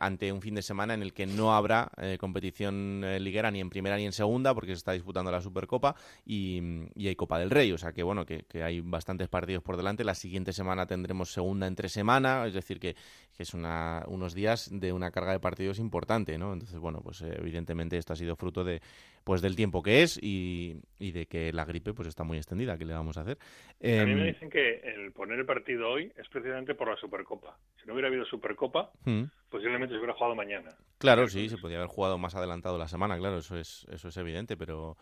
ante un fin de semana en el que no habrá competición liguera ni en primera ni en segunda porque se está disputando la Supercopa y, hay Copa del Rey. O sea que bueno, que, hay bastantes partidos por delante. La siguiente semana tendremos segunda entre semana, es decir, que, es una, unos días de una carga de partidos importante, ¿no? Entonces, bueno, pues evidentemente esto ha sido fruto de pues del tiempo que es y, de que la gripe pues está muy extendida. ¿Qué le vamos a hacer? a mí me em, dicen que el poner el partido hoy es precisamente por la Supercopa. Si no hubiera habido Supercopa, mm. posiblemente se hubiera jugado mañana. Claro, sí, se podría haber jugado más adelantado la semana, claro, eso es, eso es evidente, pero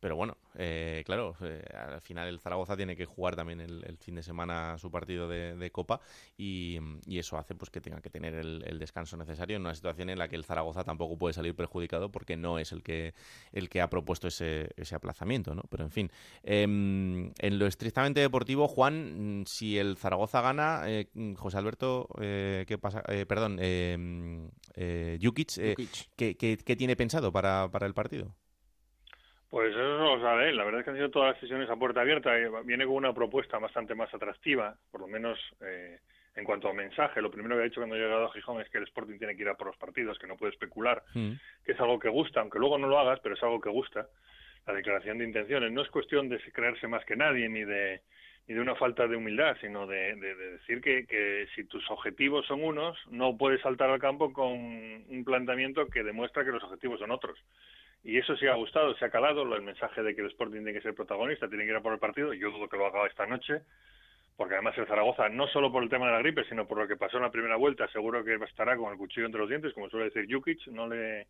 pero bueno, eh, claro, eh, al final el Zaragoza tiene que jugar también el, fin de semana su partido de, Copa y, eso hace pues que tenga que tener el, descanso necesario en una situación en la que el Zaragoza tampoco puede salir perjudicado porque no es el que el que ha propuesto ese, ese aplazamiento, ¿no? Pero en fin, em, en lo estrictamente deportivo, Juan, si el Zaragoza gana, eh, José Alberto, ¿qué pasa? perdón, em, Jukic, ¿qué, qué, tiene pensado para, para el partido? Pues eso no lo sabe La verdad es que han sido todas las sesiones a puerta abierta. Viene con una propuesta bastante más atractiva, por lo menos eh, en cuanto a mensaje. Lo primero que ha dicho cuando ha llegado a Gijón es que el Sporting tiene que ir a por los partidos, que no puede especular, mm. que es algo que gusta, aunque luego no lo hagas, pero es algo que gusta. La declaración de intenciones no es cuestión de creerse más que nadie ni de ni de una falta de humildad, sino de, decir que, que, si tus objetivos son unos, no puedes saltar al campo con un planteamiento que demuestra que los objetivos son otros. Y eso sí ha gustado, se ha calado el mensaje de que el Sporting tiene que ser protagonista, tiene que ir a por el partido. Yo dudo que lo haga esta noche, porque además el Zaragoza, no solo por el tema de la gripe, sino por lo que pasó en la primera vuelta, seguro que estará con el cuchillo entre los dientes, como suele decir Jukic, no le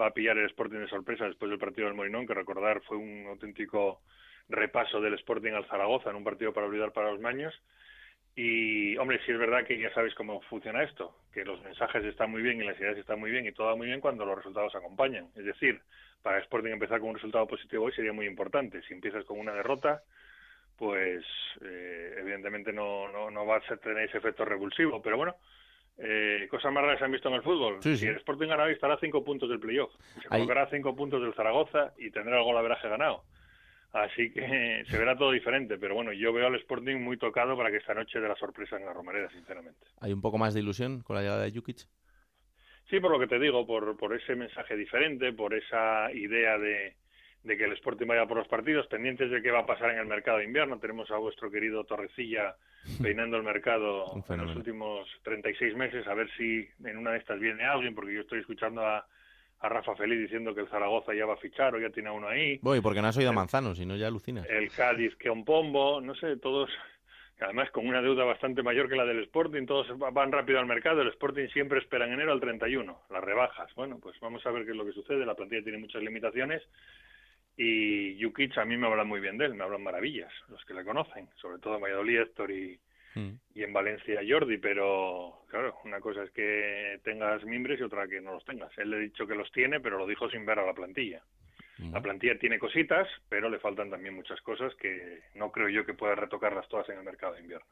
va a pillar el Sporting de sorpresa después del partido del Morinón, que recordar fue un auténtico repaso del Sporting al Zaragoza en un partido para olvidar para los maños. Y, hombre, sí es verdad que ya sabéis cómo funciona esto, que los mensajes están muy bien y las ideas están muy bien y todo va muy bien cuando los resultados acompañan. Es decir, para Sporting empezar con un resultado positivo hoy sería muy importante. Si empiezas con una derrota, pues eh, evidentemente no, no, no va a tener ese efecto revulsivo. Pero bueno, eh, cosas más raras se han visto en el fútbol. Si el Sporting gana hoy estará a cinco puntos del playoff. Se colocará a cinco puntos del Zaragoza y tendrá el gol averaje ganado. Así que [LAUGHS] se verá todo diferente, pero bueno, yo veo al Sporting muy tocado para que esta noche dé la sorpresa en la Romareda, sinceramente. ¿Hay un poco más de ilusión con la llegada de Jukic? Sí, por lo que te digo, por, por ese mensaje diferente, por esa idea de, de que el Sporting vaya por los partidos, pendientes de qué va a pasar en el mercado de invierno. Tenemos a vuestro querido Torrecilla [LAUGHS] peinando el mercado en los últimos 36 meses, a ver si en una de estas viene alguien, porque yo estoy escuchando a, a Rafa Feliz diciendo que el Zaragoza ya va a fichar o ya tiene uno ahí. Voy, porque no has oído a Manzano, si no ya alucinas. El Cádiz que un pombo, no sé, todos además con una deuda bastante mayor que la del Sporting, todos van rápido al mercado, el Sporting siempre espera en enero al 31, las rebajas. Bueno, pues vamos a ver qué es lo que sucede, la plantilla tiene muchas limitaciones y Jukic a mí me hablan muy bien de él, me hablan maravillas, los que le conocen, sobre todo Valladolid, Héctor y, mm. y en Valencia Jordi, pero claro, una cosa es que tengas mimbres y otra que no los tengas. Él le ha dicho que los tiene, pero lo dijo sin ver a la plantilla. La plantilla tiene cositas, pero le faltan también muchas cosas que no creo yo que pueda retocarlas todas en el mercado de invierno.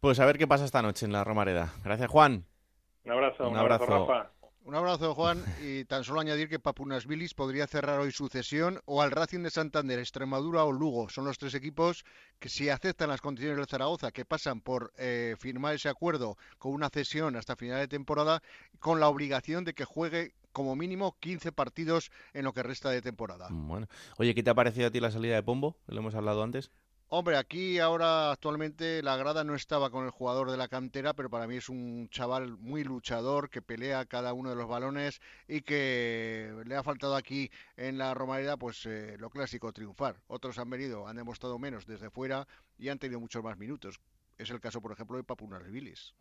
Pues a ver qué pasa esta noche en la Romareda. Gracias, Juan. Un abrazo, un, abrazo, Rafa. Un abrazo, Juan. Y tan solo añadir que Papunas Vilis podría cerrar hoy su cesión o al Racing de Santander, Extremadura o Lugo. Son los tres equipos que si aceptan las condiciones del Zaragoza, que pasan por eh, firmar ese acuerdo con una cesión hasta final de temporada, con la obligación de que juegue como mínimo 15 partidos en lo que resta de temporada. Bueno, oye, ¿qué te ha parecido a ti la salida de Pombo? Lo hemos hablado antes. Hombre, aquí ahora actualmente la grada no estaba con el jugador de la cantera, pero para mí es un chaval muy luchador que pelea cada uno de los balones y que le ha faltado aquí en la Romareda pues eh, lo clásico triunfar. Otros han venido, han demostrado menos desde fuera y han tenido muchos más minutos. Es el caso, por ejemplo, de Papunas Rivilis.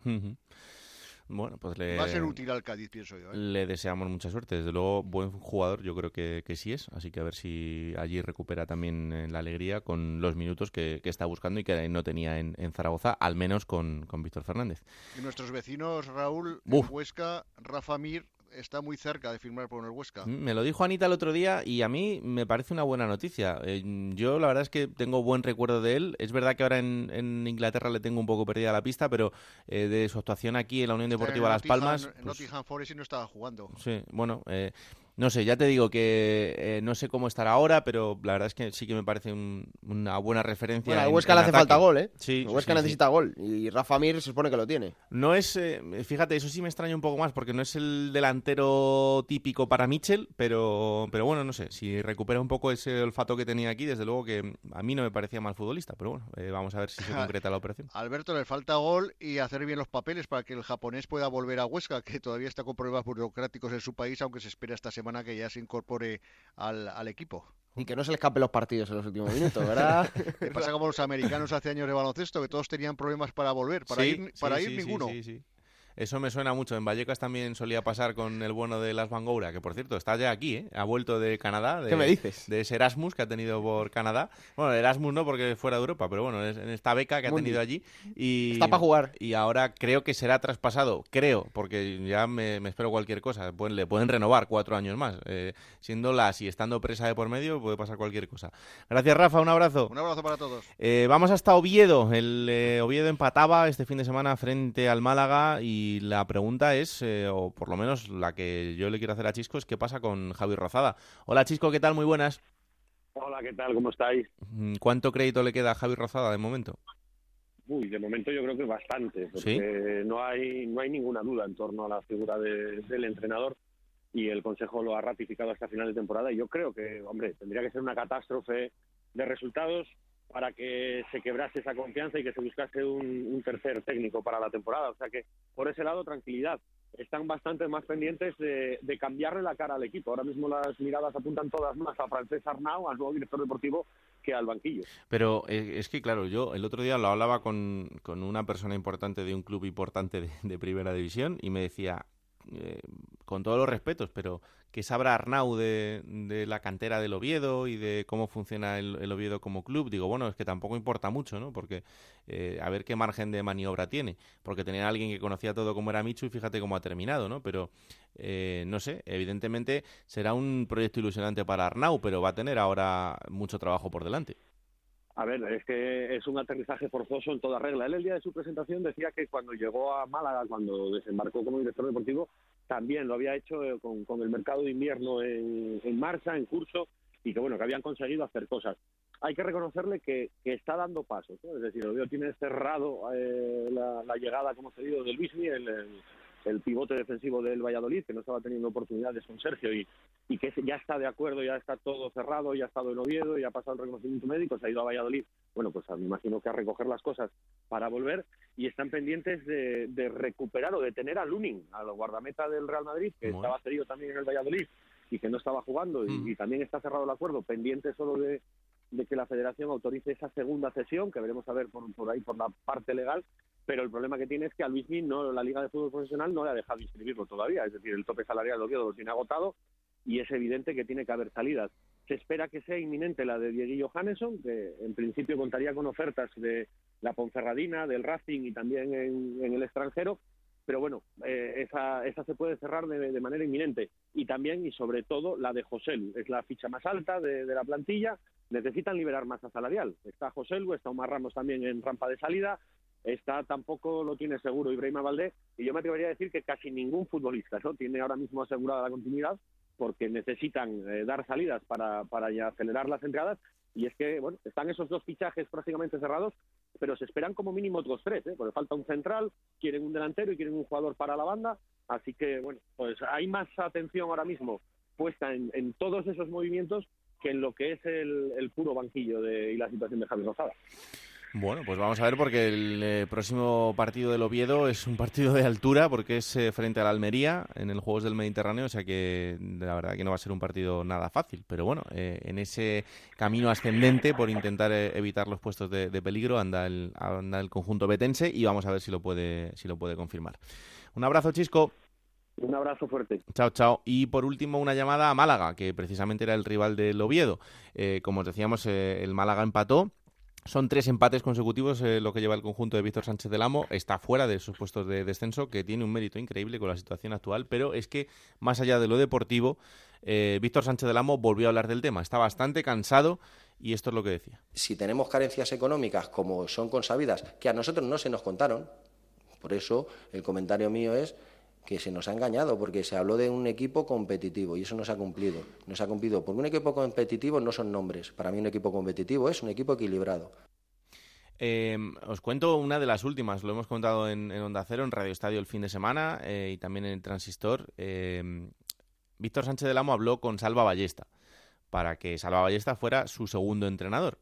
Bueno, pues le... Va a ser útil al Cádiz, pienso yo. ¿eh? Le deseamos mucha suerte. Desde luego, buen jugador yo creo que, sí es. Así que a ver si allí recupera también eh, la alegría con los minutos que, está buscando y que no tenía en, Zaragoza, al menos con, con Víctor Fernández. Y nuestros vecinos, Raúl, Huesca, Rafa Mir, está muy cerca de firmar por el Huesca. Mm, me lo dijo Anita el otro día y a mí me parece una buena noticia. Eh, yo la verdad es que tengo buen recuerdo de él. Es verdad que ahora en, Inglaterra le tengo un poco perdida la pista, pero eh, de su actuación aquí en la Unión Deportiva Las Palmas... En pues Nottingham Forest y no estaba jugando. Sí, bueno... Eh, no sé, ya te digo que eh, no sé cómo estará ahora, pero la verdad es que sí que me parece una buena referencia. Bueno, al Huesca le hace falta gol, ¿eh? Sí. El Huesca necesita gol y Rafa Mir se supone que lo tiene. No es, eh, fíjate, eso sí me extraña un poco más porque no es el delantero típico para Mitchell, pero, pero bueno, no sé, si recupera un poco ese olfato que tenía aquí, desde luego que a mí no me parecía mal futbolista, pero bueno, eh, vamos a ver si se [LAUGHS] concreta la operación. Alberto le falta gol y hacer bien los papeles para que el japonés pueda volver a Huesca, que todavía está con problemas burocráticos en su país, aunque se espera esta semana que ya se incorpore al, al equipo. Y que no se le escapen los partidos en los últimos minutos, ¿verdad? [LAUGHS] pasa como los americanos hace años de baloncesto, que todos tenían problemas para volver, para ir, para ir ninguno. Eso me suena mucho. En Vallecas también solía pasar con el bueno de Las Bangoura, que por cierto está ya aquí, ¿eh? ha vuelto de Canadá. De, ¿Qué me dices? De ese Erasmus que ha tenido por Canadá. Bueno, Erasmus no porque fuera de Europa, pero bueno, en esta beca que ha tenido allí. Y, está para jugar. Y ahora creo que será traspasado, creo, porque ya me, espero cualquier cosa. le pueden renovar cuatro años más. Eh, siendo las y estando presa de por medio, puede pasar cualquier cosa. Gracias, Rafa. Un abrazo. Un abrazo para todos. Eh, vamos hasta Oviedo. El eh, Oviedo empataba este fin de semana frente al Málaga y la pregunta es, eh, o por lo menos la que yo le quiero hacer a Chisco, es qué pasa con Javi Rozada. Hola Chisco, ¿qué tal? Muy buenas. Hola, ¿qué tal? ¿Cómo estáis? Mm, ¿Cuánto crédito le queda a Javi Rozada de momento? Uy, de momento yo creo que bastante, porque no hay no hay ninguna duda en torno a la figura del entrenador y el Consejo lo ha ratificado hasta final de temporada y yo creo que, hombre, tendría que ser una catástrofe de resultados para que se quebrase esa confianza y que se buscase un, tercer técnico para la temporada. O sea que por ese lado, tranquilidad. Están bastante más pendientes de, cambiarle la cara al equipo. Ahora mismo las miradas apuntan todas más a Francés Arnau, al nuevo director deportivo, que al banquillo. Pero eh, es que, claro, yo el otro día lo hablaba con, una persona importante de un club importante de primera división y me decía, eh, con todos los respetos, pero que sabrá Arnau de, la cantera del Oviedo y de cómo funciona el, Oviedo como club, digo, bueno, es que tampoco importa mucho, ¿no? Porque eh, a ver qué margen de maniobra tiene, porque tenía alguien que conocía todo como era Michu y fíjate cómo ha terminado, ¿no? Pero, eh, no sé, evidentemente será un proyecto ilusionante para Arnau, pero va a tener ahora mucho trabajo por delante. A ver, es que es un aterrizaje forzoso en toda regla. Él el día de su presentación decía que cuando llegó a Málaga, cuando desembarcó como director deportivo, también lo había hecho eh, con, el mercado de invierno en, marcha, en curso, y que bueno, que habían conseguido hacer cosas. Hay que reconocerle que, está dando pasos, es decir, el tiene cerrado eh, la, llegada, como se dicho, del Luismi, el, el pivote defensivo del Valladolid, que no estaba teniendo oportunidades con Sergio y, y que ya está de acuerdo, ya está todo cerrado, ya ha estado en Oviedo, ya ha pasado el reconocimiento médico, se ha ido a Valladolid. Bueno, pues me imagino que a recoger las cosas para volver y están pendientes de, recuperar o de tener a Lunin, al guardameta del Real Madrid, que estaba cedido también en el Valladolid y que no estaba jugando y, mm. también está cerrado el acuerdo, pendiente solo de, que la federación autorice esa segunda sesión, que veremos a ver por, por ahí por la parte legal, pero el problema que tiene es que a Luismi no, la Liga de Fútbol Profesional no le ha dejado inscribirlo todavía, es decir, el tope salarial lo lo tiene agotado y es evidente que tiene que haber salidas. Se espera que sea inminente la de Dieguillo Johannesson, que en principio contaría con ofertas de la Ponferradina, del Racing y también en, el extranjero, pero bueno, eh, esa, esa se puede cerrar de, manera inminente. Y también, y sobre todo, la de Joselu, es la ficha más alta de, la plantilla, necesitan liberar masa salarial. Está Joselu, está Omar Ramos también en rampa de salida, está tampoco lo tiene seguro Ibrahima Valdés, y yo me atrevería a decir que casi ningún futbolista ¿no? tiene ahora mismo asegurada la continuidad, porque necesitan eh, dar salidas para, para acelerar las entradas y es que, bueno, están esos dos fichajes prácticamente cerrados, pero se esperan como mínimo otros tres, ¿eh? porque falta un central, quieren un delantero y quieren un jugador para la banda, así que, bueno, pues hay más atención ahora mismo puesta en, en todos esos movimientos que en lo que es el, el puro banquillo de, y la situación de Javier Rosada. Bueno, pues vamos a ver porque el eh, próximo partido del Oviedo es un partido de altura porque es eh, frente a la Almería en el Juegos del Mediterráneo, o sea que la verdad que no va a ser un partido nada fácil, pero bueno, eh, en ese camino ascendente por intentar evitar los puestos de, peligro anda el, anda el conjunto betense y vamos a ver si lo puede si lo puede confirmar. Un abrazo, Chisco. Un abrazo fuerte. Chao, chao. Y por último, una llamada a Málaga, que precisamente era el rival del Oviedo. como os decíamos, el Málaga empató son tres empates consecutivos eh, lo que lleva el conjunto de Víctor Sánchez del Amo. Está fuera de esos puestos de descenso, que tiene un mérito increíble con la situación actual, pero es que más allá de lo deportivo, eh, Víctor Sánchez del Amo volvió a hablar del tema. Está bastante cansado y esto es lo que decía. Si tenemos carencias económicas como son consabidas, que a nosotros no se nos contaron, por eso el comentario mío es que se nos ha engañado porque se habló de un equipo competitivo y eso no se ha cumplido. No se ha cumplido porque un equipo competitivo no son nombres. Para mí un equipo competitivo es un equipo equilibrado. Em, os cuento una de las últimas, lo hemos contado en, Onda Cero, en Radio Estadio el fin de semana eh, y también en el Transistor. Em, Víctor Sánchez del Amo habló con Salva Ballesta para que Salva Ballesta fuera su segundo entrenador.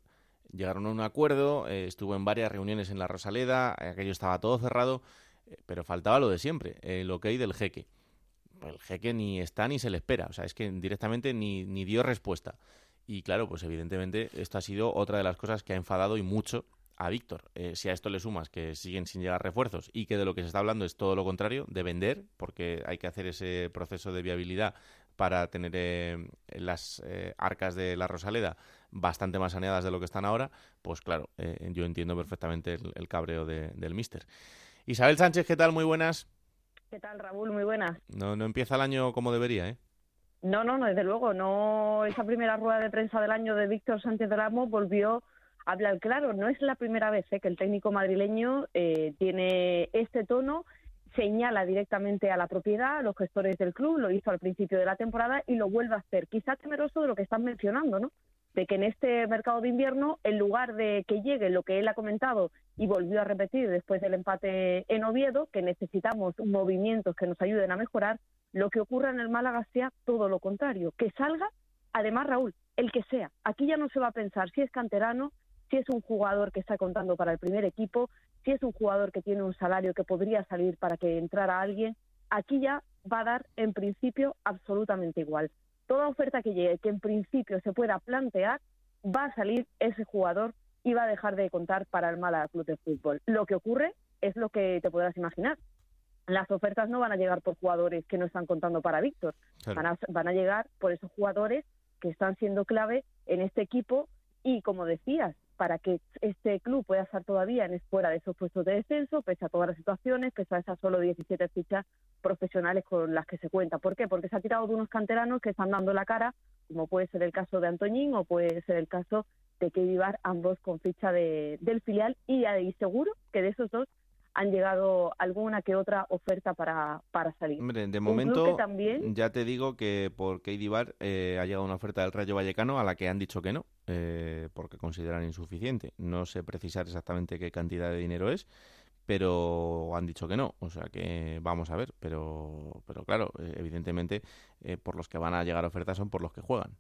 Llegaron a un acuerdo, eh, estuvo en varias reuniones en la Rosaleda, aquello estaba todo cerrado eh, pero faltaba lo de siempre, el ok del jeque. El jeque ni está ni se le espera, o sea, es que directamente ni, ni dio respuesta. Y claro, pues evidentemente esto ha sido otra de las cosas que ha enfadado y mucho a Víctor. Eh, si a esto le sumas que siguen sin llegar refuerzos y que de lo que se está hablando es todo lo contrario, de vender, porque hay que hacer ese proceso de viabilidad para tener eh, las arcas de la Rosaleda bastante más saneadas de lo que están ahora, pues claro, yo entiendo perfectamente el, cabreo del mister. Isabel Sánchez, ¿qué tal? Muy buenas. ¿Qué tal, Raúl? Muy buenas. No, no empieza el año como debería, ¿eh? No, no, no, desde luego. No, esa primera rueda de prensa del año de Víctor Sánchez Ramos volvió a hablar claro. No es la primera vez ¿eh? que el técnico madrileño eh, tiene este tono, señala directamente a la propiedad, a los gestores del club, lo hizo al principio de la temporada y lo vuelve a hacer. Quizá temeroso de lo que están mencionando, ¿no? De que en este mercado de invierno, en lugar de que llegue lo que él ha comentado y volvió a repetir después del empate en Oviedo, que necesitamos movimientos que nos ayuden a mejorar, lo que ocurra en el Málaga sea todo lo contrario, que salga, además Raúl, el que sea. Aquí ya no se va a pensar si es canterano, si es un jugador que está contando para el primer equipo, si es un jugador que tiene un salario que podría salir para que entrara alguien. Aquí ya va a dar en principio absolutamente igual toda oferta que llegue, que en principio se pueda plantear, va a salir ese jugador y va a dejar de contar para el Málaga Club de Fútbol. Lo que ocurre es lo que te podrás imaginar. Las ofertas no van a llegar por jugadores que no están contando para Víctor, van, a, van a llegar por esos jugadores que están siendo clave en este equipo y, como decías, para que este club pueda estar todavía en fuera de esos puestos de descenso, pese a todas las situaciones, pese a esas solo 17 fichas profesionales con las que se cuenta. ¿Por qué? Porque se ha tirado de unos canteranos que están dando la cara, como puede ser el caso de Antoñín o puede ser el caso de Vivar, ambos con ficha de, del filial, y, y seguro que de esos dos han llegado alguna que otra oferta para, para salir. Hombre, de momento ya te digo que por Katie Bar eh, ha llegado una oferta del Rayo Vallecano a la que han dicho que no, eh, porque consideran insuficiente. No sé precisar exactamente qué cantidad de dinero es, pero han dicho que no, o sea que vamos a ver, pero, pero claro, eh, evidentemente por los que van a llegar ofertas son por los que juegan.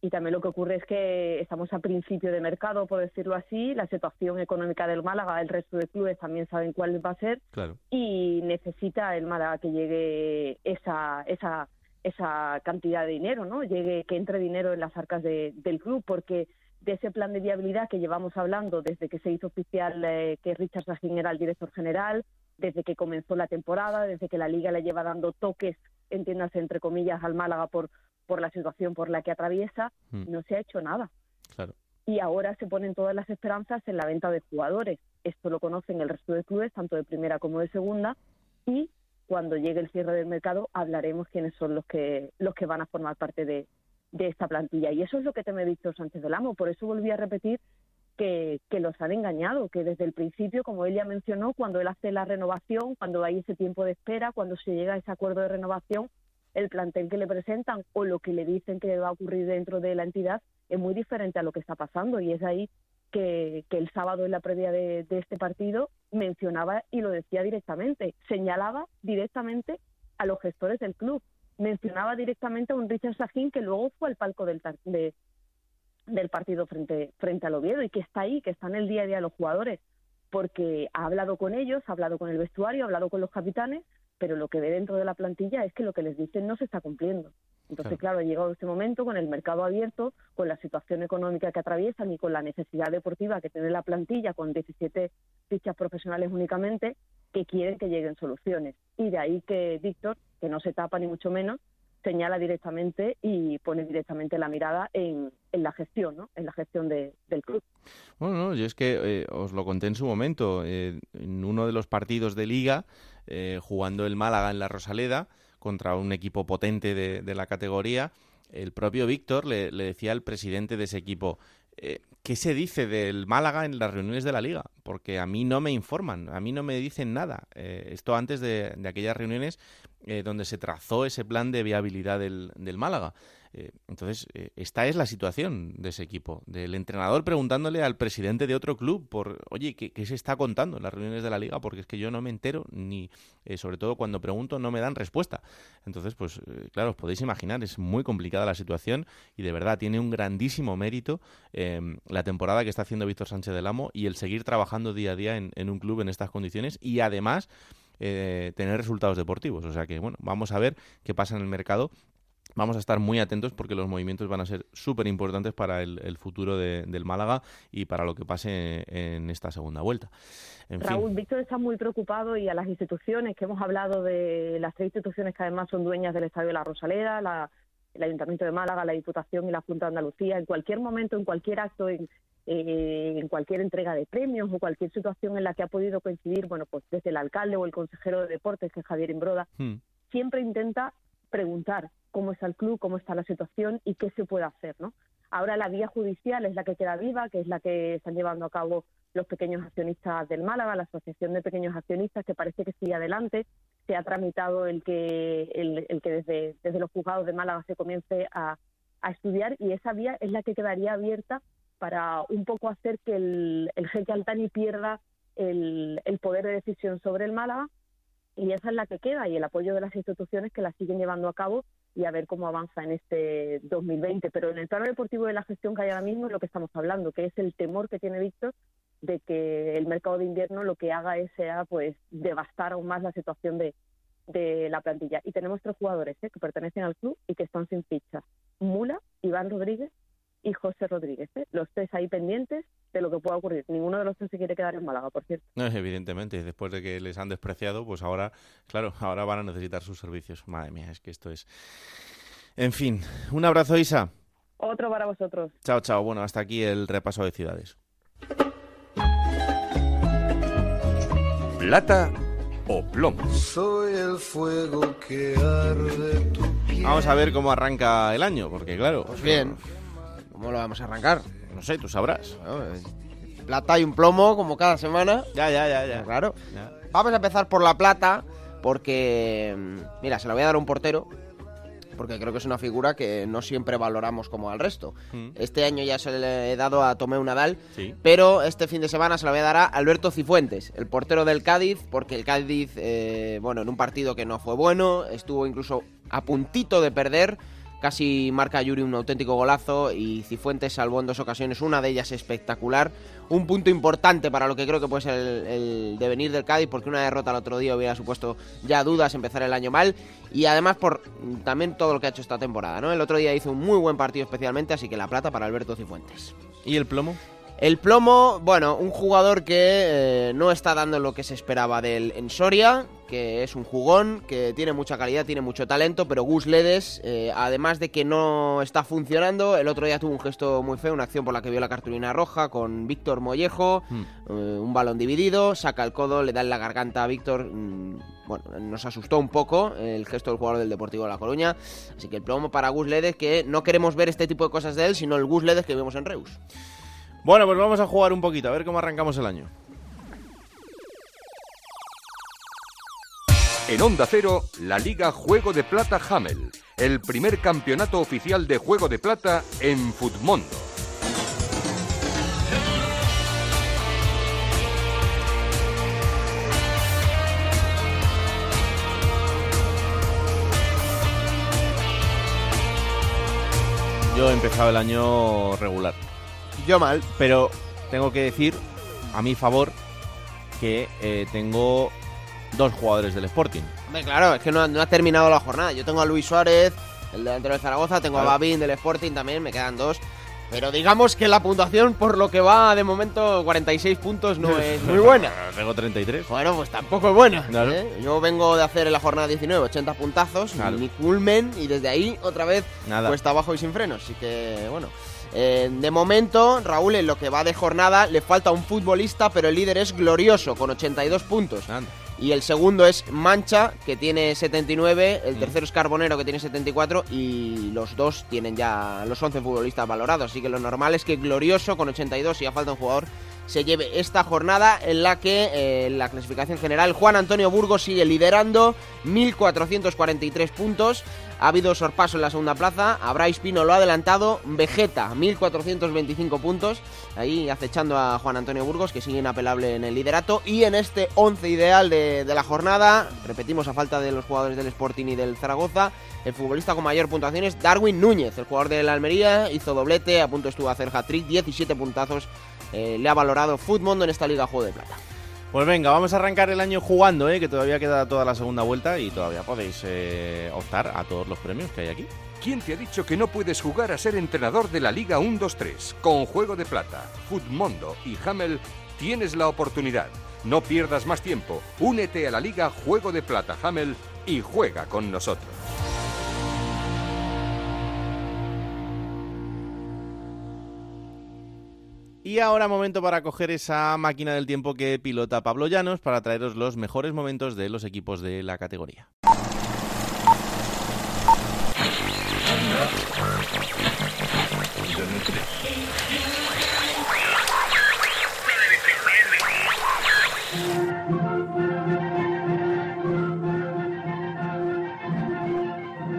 Y también lo que ocurre es que estamos a principio de mercado, por decirlo así. La situación económica del Málaga, el resto de clubes también saben cuál va a ser. Y necesita el Málaga que llegue esa, esa, esa cantidad de dinero, ¿no? Llegue, que entre dinero en las arcas del club, porque de ese plan de viabilidad que llevamos hablando desde que se hizo oficial eh, que Richard Sajin era el director general, desde que comenzó la temporada, desde que la liga le lleva dando toques, entiéndase entre comillas, al Málaga por por la situación por la que atraviesa, mm. no se ha hecho nada. Y ahora se ponen todas las esperanzas en la venta de jugadores. Esto lo conocen el resto de clubes, tanto de primera como de segunda, y cuando llegue el cierre del mercado hablaremos quiénes son los que los que van a formar parte de, esta plantilla. Y eso es lo que teme Víctor Sánchez del Amo. Por eso volví a repetir que, que, los han engañado, que desde el principio, como él ya mencionó, cuando él hace la renovación, cuando hay ese tiempo de espera, cuando se llega a ese acuerdo de renovación, el plantel que le presentan o lo que le dicen que va a ocurrir dentro de la entidad es muy diferente a lo que está pasando. Y es ahí que, el sábado en la previa de, este partido mencionaba y lo decía directamente, señalaba directamente a los gestores del club, mencionaba directamente a un Richard Sajín que luego fue al palco del, del partido frente, frente al Oviedo y que está ahí, que está en el día a día de los jugadores, porque ha hablado con ellos, ha hablado con el vestuario, ha hablado con los capitanes, pero lo que ve dentro de la plantilla es que lo que les dicen no se está cumpliendo. Entonces, claro. ha llegado este momento con el mercado abierto, con la situación económica que atraviesan y con la necesidad deportiva que tiene la plantilla, con 17 fichas profesionales únicamente, que quieren que lleguen soluciones. Y de ahí que Víctor, que no se tapa ni mucho menos, señala directamente y pone directamente la mirada en, la gestión, ¿no? en la gestión del club. Bueno, no, yo es que eh, os lo conté en su momento, eh, en uno de los partidos de liga, eh, jugando el Málaga en la Rosaleda, contra un equipo potente de, la categoría, el propio Víctor le, decía al presidente de ese equipo, eh, ¿qué se dice del Málaga en las reuniones de la liga? Porque a mí no me informan, a mí no me dicen nada. Eh, esto antes de, aquellas reuniones eh, donde se trazó ese plan de viabilidad del, del Málaga. Eh, entonces, eh, esta es la situación de ese equipo, del entrenador preguntándole al presidente de otro club por, oye, ¿qué, se está contando en las reuniones de la liga? Porque es que yo no me entero, ni eh, sobre todo cuando pregunto no me dan respuesta. Entonces, pues claro, os podéis imaginar, es muy complicada la situación y de verdad tiene un grandísimo mérito la temporada que está haciendo Víctor Sánchez del Amo y el seguir trabajando día a día en, en un club en estas condiciones y además... tener resultados deportivos. O sea que, bueno, vamos a ver qué pasa en el mercado Vamos a estar muy atentos porque los movimientos van a ser súper importantes para el, futuro del Málaga y para lo que pase en esta segunda vuelta. Raúl, Víctor está muy preocupado y a las instituciones que hemos hablado de las tres instituciones que además son dueñas del Estadio de la Rosaleda, el Ayuntamiento de Málaga, la Diputación y la Junta de Andalucía, en cualquier momento, en cualquier acto, en, eh, en cualquier entrega de premios o cualquier situación en la que ha podido coincidir, bueno, pues desde el alcalde o el consejero de deportes, que es Javier Imbroda, hmm. siempre intenta preguntar cómo está el club, cómo está la situación y qué se puede hacer, ¿no? Ahora la vía judicial es la que queda viva, que es la que están llevando a cabo los pequeños accionistas del Málaga, la Asociación de Pequeños Accionistas, que parece que sigue adelante. Se ha tramitado el que, el, que desde, desde los juzgados de Málaga se comience a, a estudiar y esa vía es la que quedaría abierta para un poco hacer que el, el jeque Altani pierda el, el poder de decisión sobre el Málaga y esa es la que queda y el apoyo de las instituciones que la siguen llevando a cabo y a ver cómo avanza en este 2020. Pero en el plano deportivo de la gestión que hay ahora mismo es lo que estamos hablando, que es el temor que tiene Víctor de que el mercado de invierno lo que haga es sea pues devastar aún más la situación de, de la plantilla. Y tenemos tres jugadores ¿eh? que pertenecen al club y que están sin ficha. Mula, Iván Rodríguez y José Rodríguez. ¿eh? Los tres ahí pendientes de lo que pueda ocurrir. Ninguno de los tres se quiere quedar en Málaga, por cierto. No, evidentemente. Después de que les han despreciado, pues ahora, claro, [LAUGHS] ahora van a necesitar sus servicios. Madre mía, es que esto es... En fin, un abrazo, Isa. Otro para vosotros. Chao, chao. Bueno, hasta aquí el repaso de ciudades. Plata o plomo. Soy el fuego que arde tu Vamos a ver cómo arranca el año, porque claro. Pues bien. ¿Cómo lo vamos a arrancar? No sé, tú sabrás. plata y un plomo, como cada semana. Ya, ya, ya, ya. Claro. Vamos a empezar por la plata, porque, mm, mira, se la voy a dar a un portero, porque creo que es una figura que no siempre valoramos como al resto. Mm. Este año ya se le he dado a Tomeu Nadal, pero este fin de semana se la voy a dar a Alberto Cifuentes, el portero del Cádiz, porque el Cádiz, eh, bueno, en un partido que no fue bueno, estuvo incluso a puntito de perder Casi marca Yuri un auténtico golazo y Cifuentes salvó en dos ocasiones, una de ellas espectacular. Un punto importante para lo que creo que puede ser el, devenir del Cádiz, porque una derrota el otro día hubiera supuesto ya dudas empezar el año mal. Y además por también todo lo que ha hecho esta temporada. ¿no? El otro día hizo un muy buen partido especialmente, así que la plata para Alberto Cifuentes. ¿Y el plomo? El plomo, bueno, un jugador que eh, no está dando lo que se esperaba de él en Soria, que es un jugón, que tiene mucha calidad, tiene mucho talento, pero Gus Ledes, eh, además de que no está funcionando, el otro día tuvo un gesto muy feo, una acción por la que vio la cartulina roja con Víctor Mollejo, hmm. eh, un balón dividido, saca el codo, le da en la garganta a Víctor. Mm, bueno, nos asustó un poco el gesto del jugador del Deportivo de La Coruña. Así que el plomo para Gus Ledes, que no queremos ver este tipo de cosas de él, sino el Gus Ledes que vemos en Reus. Bueno, pues vamos a jugar un poquito, a ver cómo arrancamos el año. En Onda Cero, la Liga Juego de Plata Hamel, el primer campeonato oficial de Juego de Plata en Futmundo. Yo he empezado el año regular. Yo mal. Pero tengo que decir, a mi favor, que eh, tengo dos jugadores del Sporting. claro, es que no, ha terminado la jornada. Yo tengo a Luis Suárez, el delantero de Zaragoza, tengo a Babín del Sporting también, me quedan dos. Pero digamos que la puntuación, por lo que va de momento, 46 puntos no [LAUGHS] es muy buena. Tengo 33. Bueno, pues tampoco es buena. ¿eh? Yo vengo de hacer en la jornada 19 80 puntazos, mi culmen, y desde ahí otra vez Nada. cuesta abajo y sin frenos. Así que, bueno. Eh, de momento, Raúl, en lo que va de jornada, le falta un futbolista, pero el líder es glorioso, con 82 puntos. Y el segundo es Mancha, que tiene 79, el mm. tercero es Carbonero, que tiene 74, y los dos tienen ya los 11 futbolistas valorados. Así que lo normal es que Glorioso, con 82, y ya falta un jugador, se lleve esta jornada en la que eh, la clasificación general Juan Antonio Burgos sigue liderando 1.443 puntos. Ha habido sorpaso en la segunda plaza. Bryce Pino lo ha adelantado. Vegeta, 1.425 puntos. Ahí acechando a Juan Antonio Burgos, que sigue inapelable en el liderato. Y en este 11 ideal de, de la jornada, repetimos a falta de los jugadores del Sporting y del Zaragoza, el futbolista con mayor puntuación es Darwin Núñez, el jugador de la Almería. Hizo doblete, a punto estuvo a hacer hat-trick, 17 puntazos. Eh, le ha valorado Footmundo en esta Liga Juego de Plata. Pues venga, vamos a arrancar el año jugando, ¿eh? que todavía queda toda la segunda vuelta y todavía podéis eh, optar a todos los premios que hay aquí. ¿Quién te ha dicho que no puedes jugar a ser entrenador de la Liga 1-2-3? Con Juego de Plata, Footmundo y Hamel tienes la oportunidad. No pierdas más tiempo. Únete a la Liga Juego de Plata Hamel y juega con nosotros. Y ahora momento para coger esa máquina del tiempo que pilota Pablo Llanos para traeros los mejores momentos de los equipos de la categoría.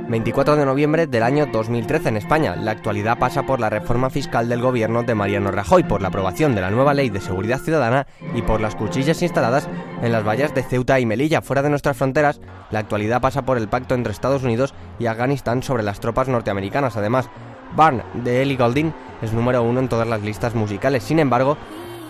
24 de noviembre del año 2013 en España. La actualidad pasa por la reforma fiscal del gobierno de Mariano Rajoy, por la aprobación de la nueva ley de seguridad ciudadana y por las cuchillas instaladas en las vallas de Ceuta y Melilla. Fuera de nuestras fronteras, la actualidad pasa por el pacto entre Estados Unidos y Afganistán sobre las tropas norteamericanas. Además, Barn de Ellie Golding es número uno en todas las listas musicales. Sin embargo,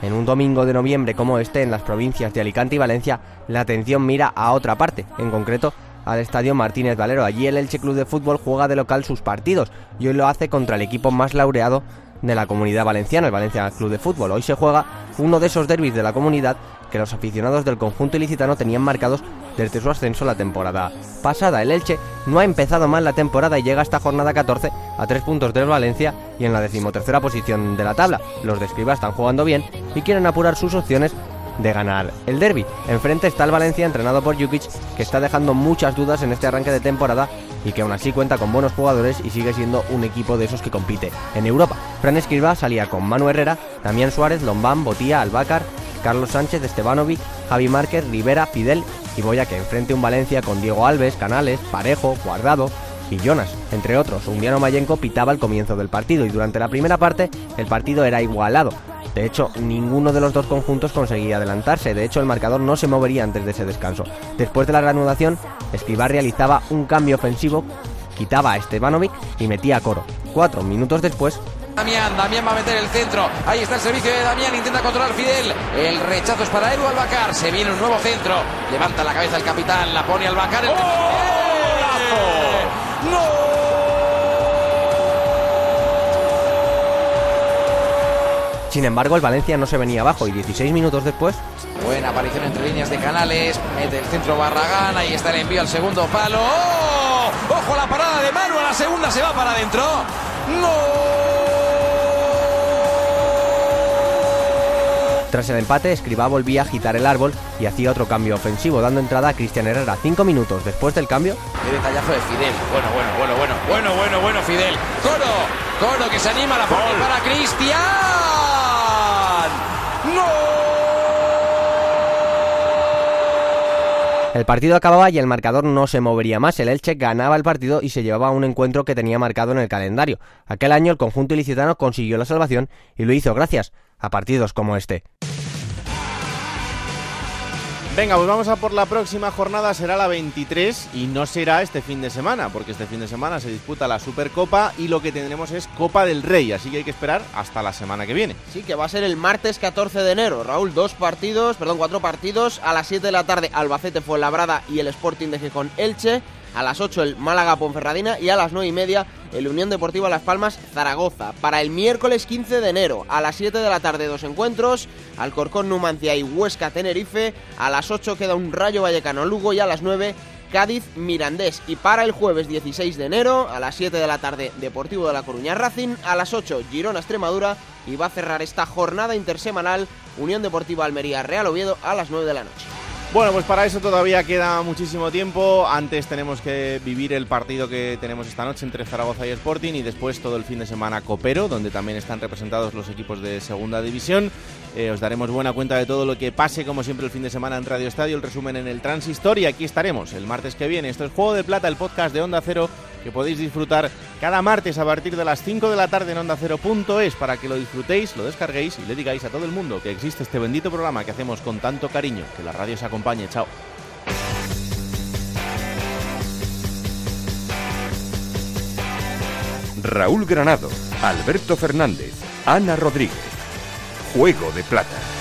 en un domingo de noviembre como este, en las provincias de Alicante y Valencia, la atención mira a otra parte, en concreto al estadio Martínez Valero. Allí el Elche Club de Fútbol juega de local sus partidos y hoy lo hace contra el equipo más laureado de la comunidad valenciana, el Valencia Club de Fútbol. Hoy se juega uno de esos derbis de la comunidad que los aficionados del conjunto ilicitano tenían marcados desde su ascenso la temporada pasada. El Elche no ha empezado mal la temporada y llega a esta jornada 14 a tres puntos del Valencia y en la decimotercera posición de la tabla. Los de Escriba están jugando bien y quieren apurar sus opciones de ganar el derby. Enfrente está el Valencia entrenado por Jukic que está dejando muchas dudas en este arranque de temporada y que aún así cuenta con buenos jugadores y sigue siendo un equipo de esos que compite en Europa. Fran Escriba salía con Manu Herrera, Damián Suárez, Lombán, Botía, Albácar, Carlos Sánchez, Estebanovic, Javi Márquez, Rivera, Fidel y Boya que enfrente un Valencia con Diego Alves, Canales, Parejo, Guardado, y Jonas, entre otros. Undiano Mayenko pitaba el comienzo del partido y durante la primera parte el partido era igualado. De hecho, ninguno de los dos conjuntos conseguía adelantarse. De hecho, el marcador no se movería antes de ese descanso. Después de la reanudación, Escribar realizaba un cambio ofensivo, quitaba a Estebanovic y metía a Coro. Cuatro minutos después, Damián, Damián va a meter el centro. Ahí está el servicio de Damián, intenta controlar Fidel. El rechazo es para Edu Albacar. Se viene un nuevo centro. Levanta la cabeza el capitán, la pone Albacar. El... Sin embargo, el Valencia no se venía abajo y 16 minutos después... Buena aparición entre líneas de canales, mete el centro Barragán, ahí está el envío al segundo palo. ¡Oh! ¡Ojo la parada de Manu! A la segunda se va para adentro. ¡No! Tras el empate, Escribá volvía a agitar el árbol y hacía otro cambio ofensivo, dando entrada a Cristian Herrera. Cinco minutos después del cambio. Qué detallazo de Fidel. Bueno, bueno, bueno, bueno, bueno, bueno, bueno, Fidel. Coro, Coro que se anima la pone para Cristian. ¡No! El partido acababa y el marcador no se movería más. El Elche ganaba el partido y se llevaba un encuentro que tenía marcado en el calendario. Aquel año el conjunto ilicitano consiguió la salvación y lo hizo gracias a partidos como este. Venga, pues vamos a por la próxima jornada, será la 23 y no será este fin de semana, porque este fin de semana se disputa la Supercopa y lo que tendremos es Copa del Rey, así que hay que esperar hasta la semana que viene. Sí, que va a ser el martes 14 de enero. Raúl, dos partidos, perdón, cuatro partidos, a las 7 de la tarde Albacete Fuenlabrada y el Sporting de Gijón Elche, a las 8 el Málaga Ponferradina y a las 9 y media el Unión Deportiva Las Palmas Zaragoza. Para el miércoles 15 de enero a las 7 de la tarde dos encuentros, Alcorcón Numancia y Huesca Tenerife, a las 8 queda un Rayo Vallecano Lugo y a las 9 Cádiz Mirandés. Y para el jueves 16 de enero, a las 7 de la tarde, Deportivo de La Coruña Racing, a las 8 Girona Extremadura y va a cerrar esta jornada intersemanal Unión Deportiva Almería Real Oviedo a las 9 de la noche. Bueno, pues para eso todavía queda muchísimo tiempo. Antes tenemos que vivir el partido que tenemos esta noche entre Zaragoza y Sporting y después todo el fin de semana Copero, donde también están representados los equipos de Segunda División. Eh, os daremos buena cuenta de todo lo que pase, como siempre, el fin de semana en Radio Estadio, el resumen en el Transistor y aquí estaremos el martes que viene. Esto es Juego de Plata, el podcast de Onda Cero que podéis disfrutar cada martes a partir de las 5 de la tarde en Onda Cero.es para que lo disfrutéis, lo descarguéis y le digáis a todo el mundo que existe este bendito programa que hacemos con tanto cariño. Que la radio os acompañe. Chao. Raúl Granado, Alberto Fernández, Ana Rodríguez. Juego de Plata.